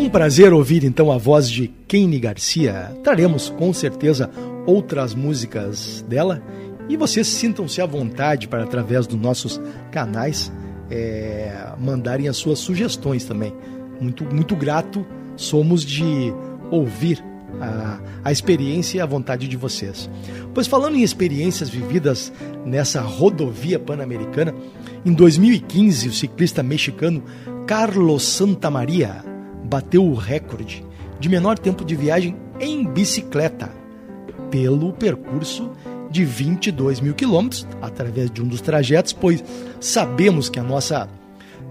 Um prazer ouvir então a voz de Kenny Garcia. Traremos com certeza outras músicas dela e vocês sintam-se à vontade para, através dos nossos canais, é, mandarem as suas sugestões também. Muito, muito grato somos de ouvir a, a experiência e a vontade de vocês. Pois falando em experiências vividas nessa rodovia pan-americana, em 2015 o ciclista mexicano Carlos Santamaria bateu o recorde de menor tempo de viagem em bicicleta pelo percurso de 22 mil quilômetros através de um dos trajetos, pois sabemos que a nossa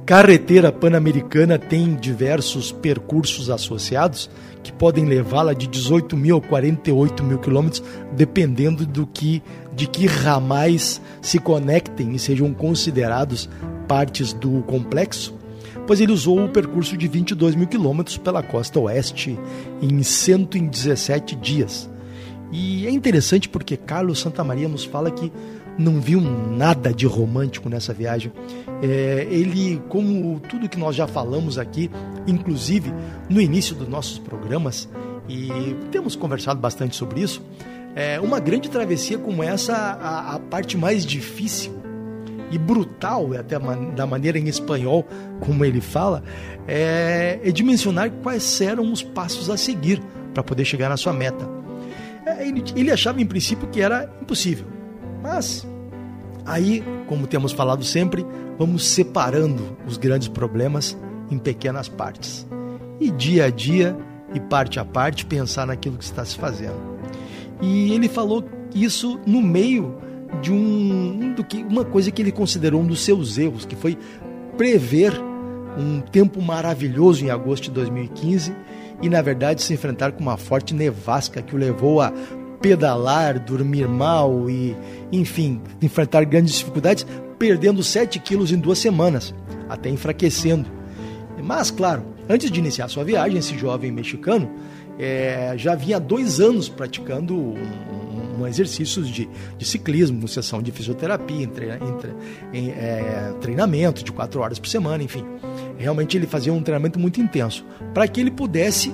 carretera pan-americana tem diversos percursos associados que podem levá-la de 18 mil a 48 mil quilômetros, dependendo do que de que ramais se conectem e sejam considerados partes do complexo. Pois ele usou o percurso de 22 mil quilômetros pela costa oeste em 117 dias e é interessante porque Carlos Santamaria nos fala que não viu nada de romântico nessa viagem. É, ele, como tudo que nós já falamos aqui, inclusive no início dos nossos programas, e temos conversado bastante sobre isso, é, uma grande travessia como essa, a, a parte mais difícil e brutal, até da maneira em espanhol como ele fala, é, é dimensionar quais eram os passos a seguir para poder chegar na sua meta. É, ele, ele achava em princípio que era impossível. Mas aí, como temos falado sempre, vamos separando os grandes problemas em pequenas partes. E dia a dia e parte a parte pensar naquilo que está se fazendo. E ele falou isso no meio de um do que uma coisa que ele considerou um dos seus erros, que foi prever um tempo maravilhoso em agosto de 2015 e, na verdade, se enfrentar com uma forte nevasca que o levou a pedalar, dormir mal e, enfim, enfrentar grandes dificuldades, perdendo 7 quilos em duas semanas, até enfraquecendo. Mas, claro, antes de iniciar sua viagem, esse jovem mexicano é, já vinha dois anos praticando um, um, exercícios de, de, ciclismo, sessão de fisioterapia, em, em, em é, treinamento de quatro horas por semana, enfim. Realmente ele fazia um treinamento muito intenso para que ele pudesse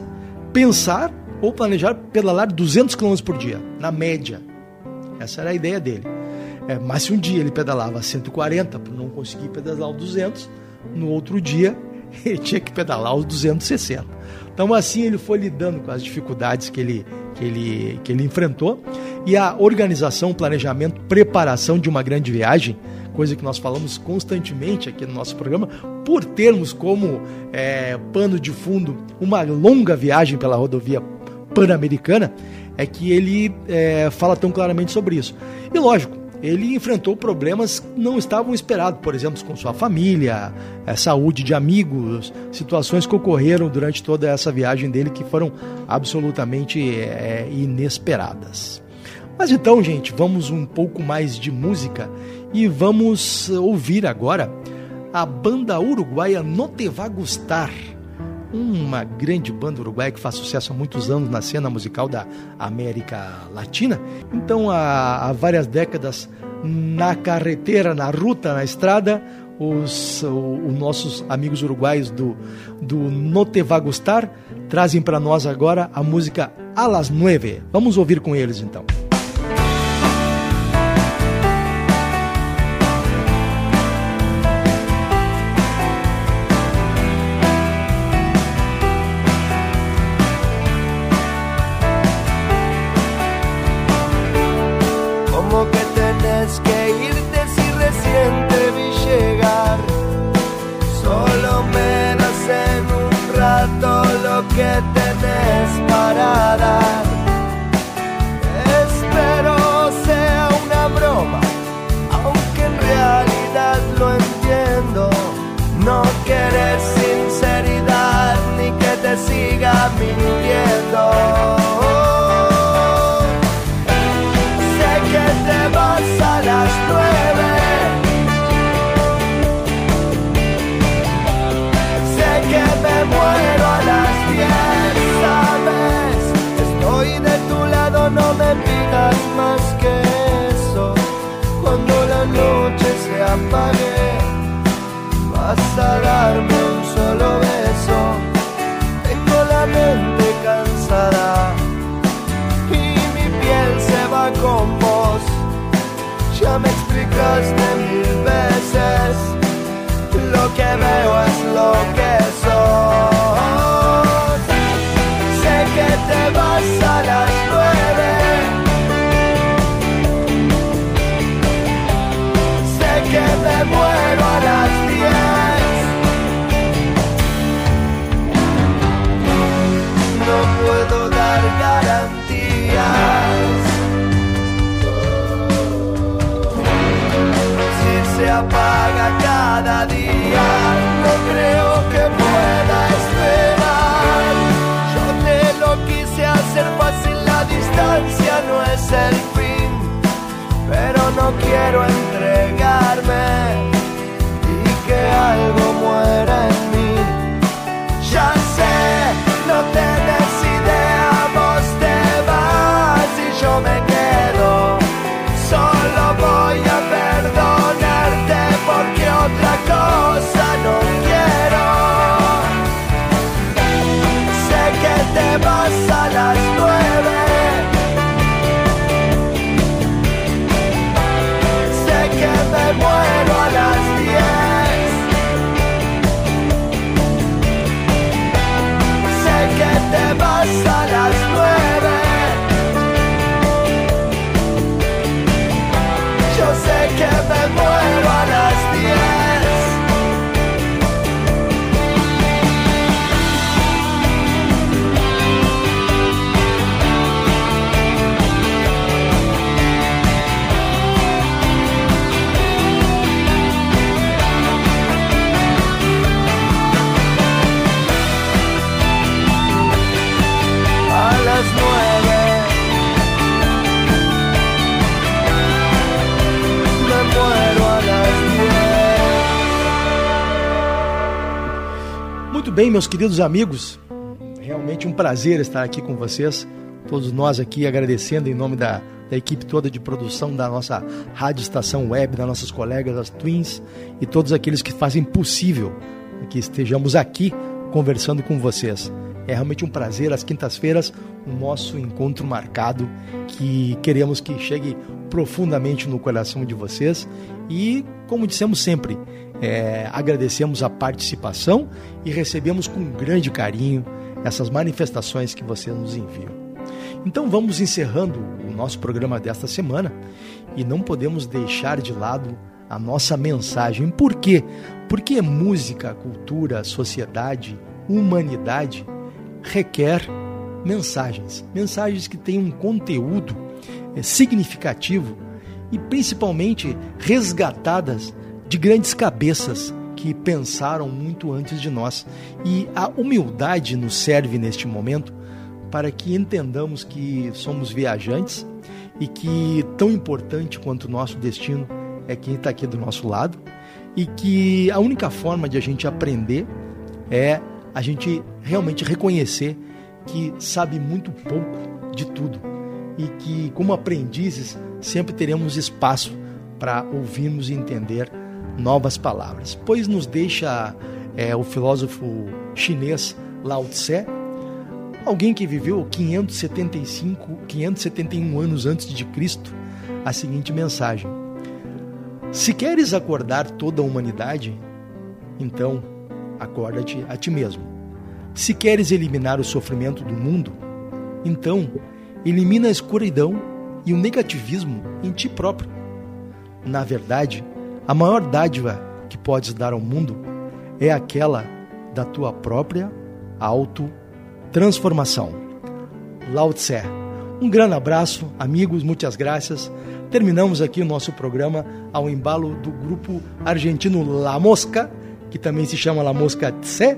pensar ou planejar pedalar 200 km por dia, na média. Essa era a ideia dele. É, mas se um dia ele pedalava 140 por não conseguir pedalar os 200, no outro dia [LAUGHS] ele tinha que pedalar os 260. Então assim ele foi lidando com as dificuldades que ele, que ele, que ele enfrentou e a organização, planejamento, preparação de uma grande viagem coisa que nós falamos constantemente aqui no nosso programa, por termos como é, pano de fundo uma longa viagem pela rodovia pan-americana, é que ele é, fala tão claramente sobre isso. E lógico, ele enfrentou problemas que não estavam esperados, por exemplo, com sua família, é, saúde de amigos, situações que ocorreram durante toda essa viagem dele que foram absolutamente é, inesperadas. Mas então, gente, vamos um pouco mais de música e vamos ouvir agora a banda uruguaia No Te Va Gustar, uma grande banda uruguaia que faz sucesso há muitos anos na cena musical da América Latina. Então, há, há várias décadas, na carretera, na ruta, na estrada, os, os nossos amigos uruguaios do, do No Te Va Gustar trazem para nós agora a música A las Nueve. Vamos ouvir com eles então. Darme un solo beso. Tengo la mente cansada y mi piel se va con vos. Ya me explicaste mil veces. Lo que veo es lo que sos. Pero no quiero entregarme y que algo bem, meus queridos amigos. Realmente um prazer estar aqui com vocês. Todos nós aqui agradecendo em nome da, da equipe toda de produção da nossa Rádio Estação Web, das nossas colegas, as Twins e todos aqueles que fazem possível que estejamos aqui conversando com vocês. É realmente um prazer, às quintas-feiras, o nosso encontro marcado, que queremos que chegue profundamente no coração de vocês. E, como dissemos sempre, é, agradecemos a participação e recebemos com grande carinho essas manifestações que vocês nos enviam. Então vamos encerrando o nosso programa desta semana e não podemos deixar de lado a nossa mensagem. Por quê? Porque música, cultura, sociedade, humanidade requer mensagens, mensagens que têm um conteúdo é, significativo e principalmente resgatadas de grandes cabeças que pensaram muito antes de nós. E a humildade nos serve neste momento para que entendamos que somos viajantes e que tão importante quanto o nosso destino é quem está aqui do nosso lado e que a única forma de a gente aprender é a gente realmente reconhecer que sabe muito pouco de tudo e que, como aprendizes, sempre teremos espaço para ouvirmos e entender novas palavras. Pois nos deixa é, o filósofo chinês Lao Tse, alguém que viveu 575, 571 anos antes de Cristo, a seguinte mensagem: Se queres acordar toda a humanidade, então acorda-te a ti mesmo. Se queres eliminar o sofrimento do mundo, então elimina a escuridão e o negativismo em ti próprio. Na verdade, a maior dádiva que podes dar ao mundo é aquela da tua própria auto-transformação. Lao Tse. Um grande abraço, amigos, muitas graças. Terminamos aqui o nosso programa ao embalo do grupo argentino La Mosca, que também se chama La Mosca Tse,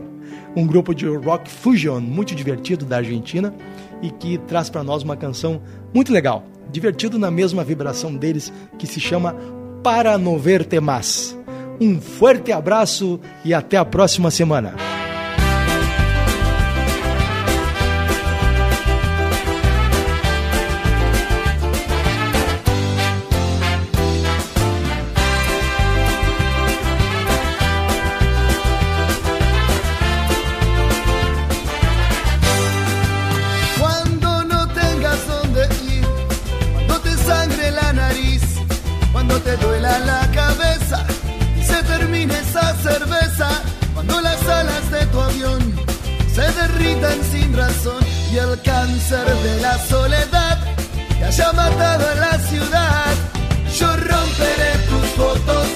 um grupo de rock fusion muito divertido da Argentina e que traz para nós uma canção muito legal, divertido na mesma vibração deles, que se chama Para No Verte Más. Um forte abraço e até a próxima semana. gritan sin razón y el cáncer de la soledad que haya matado a la ciudad. Yo romperé tus fotos,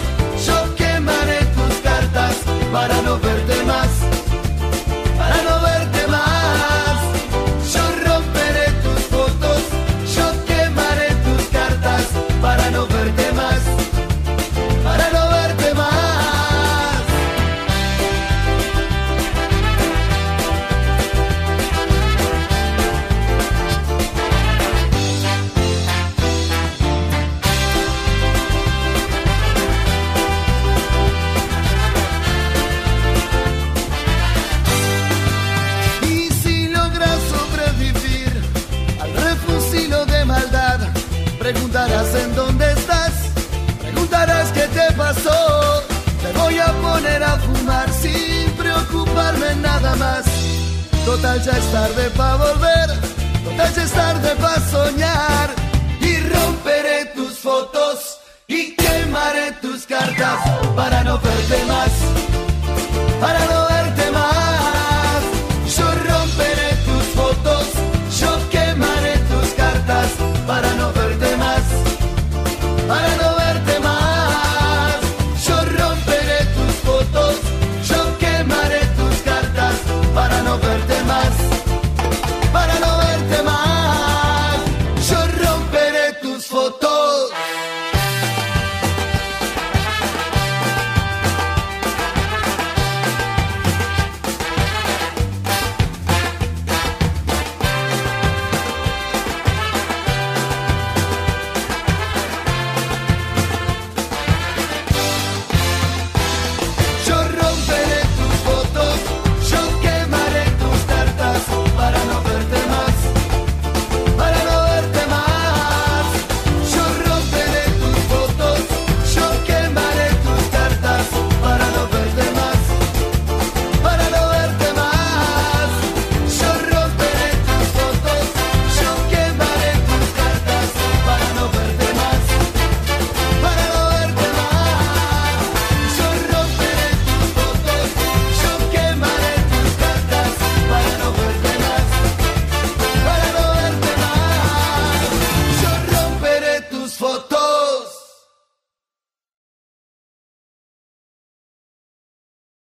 yo quemaré tus cartas para no verte más.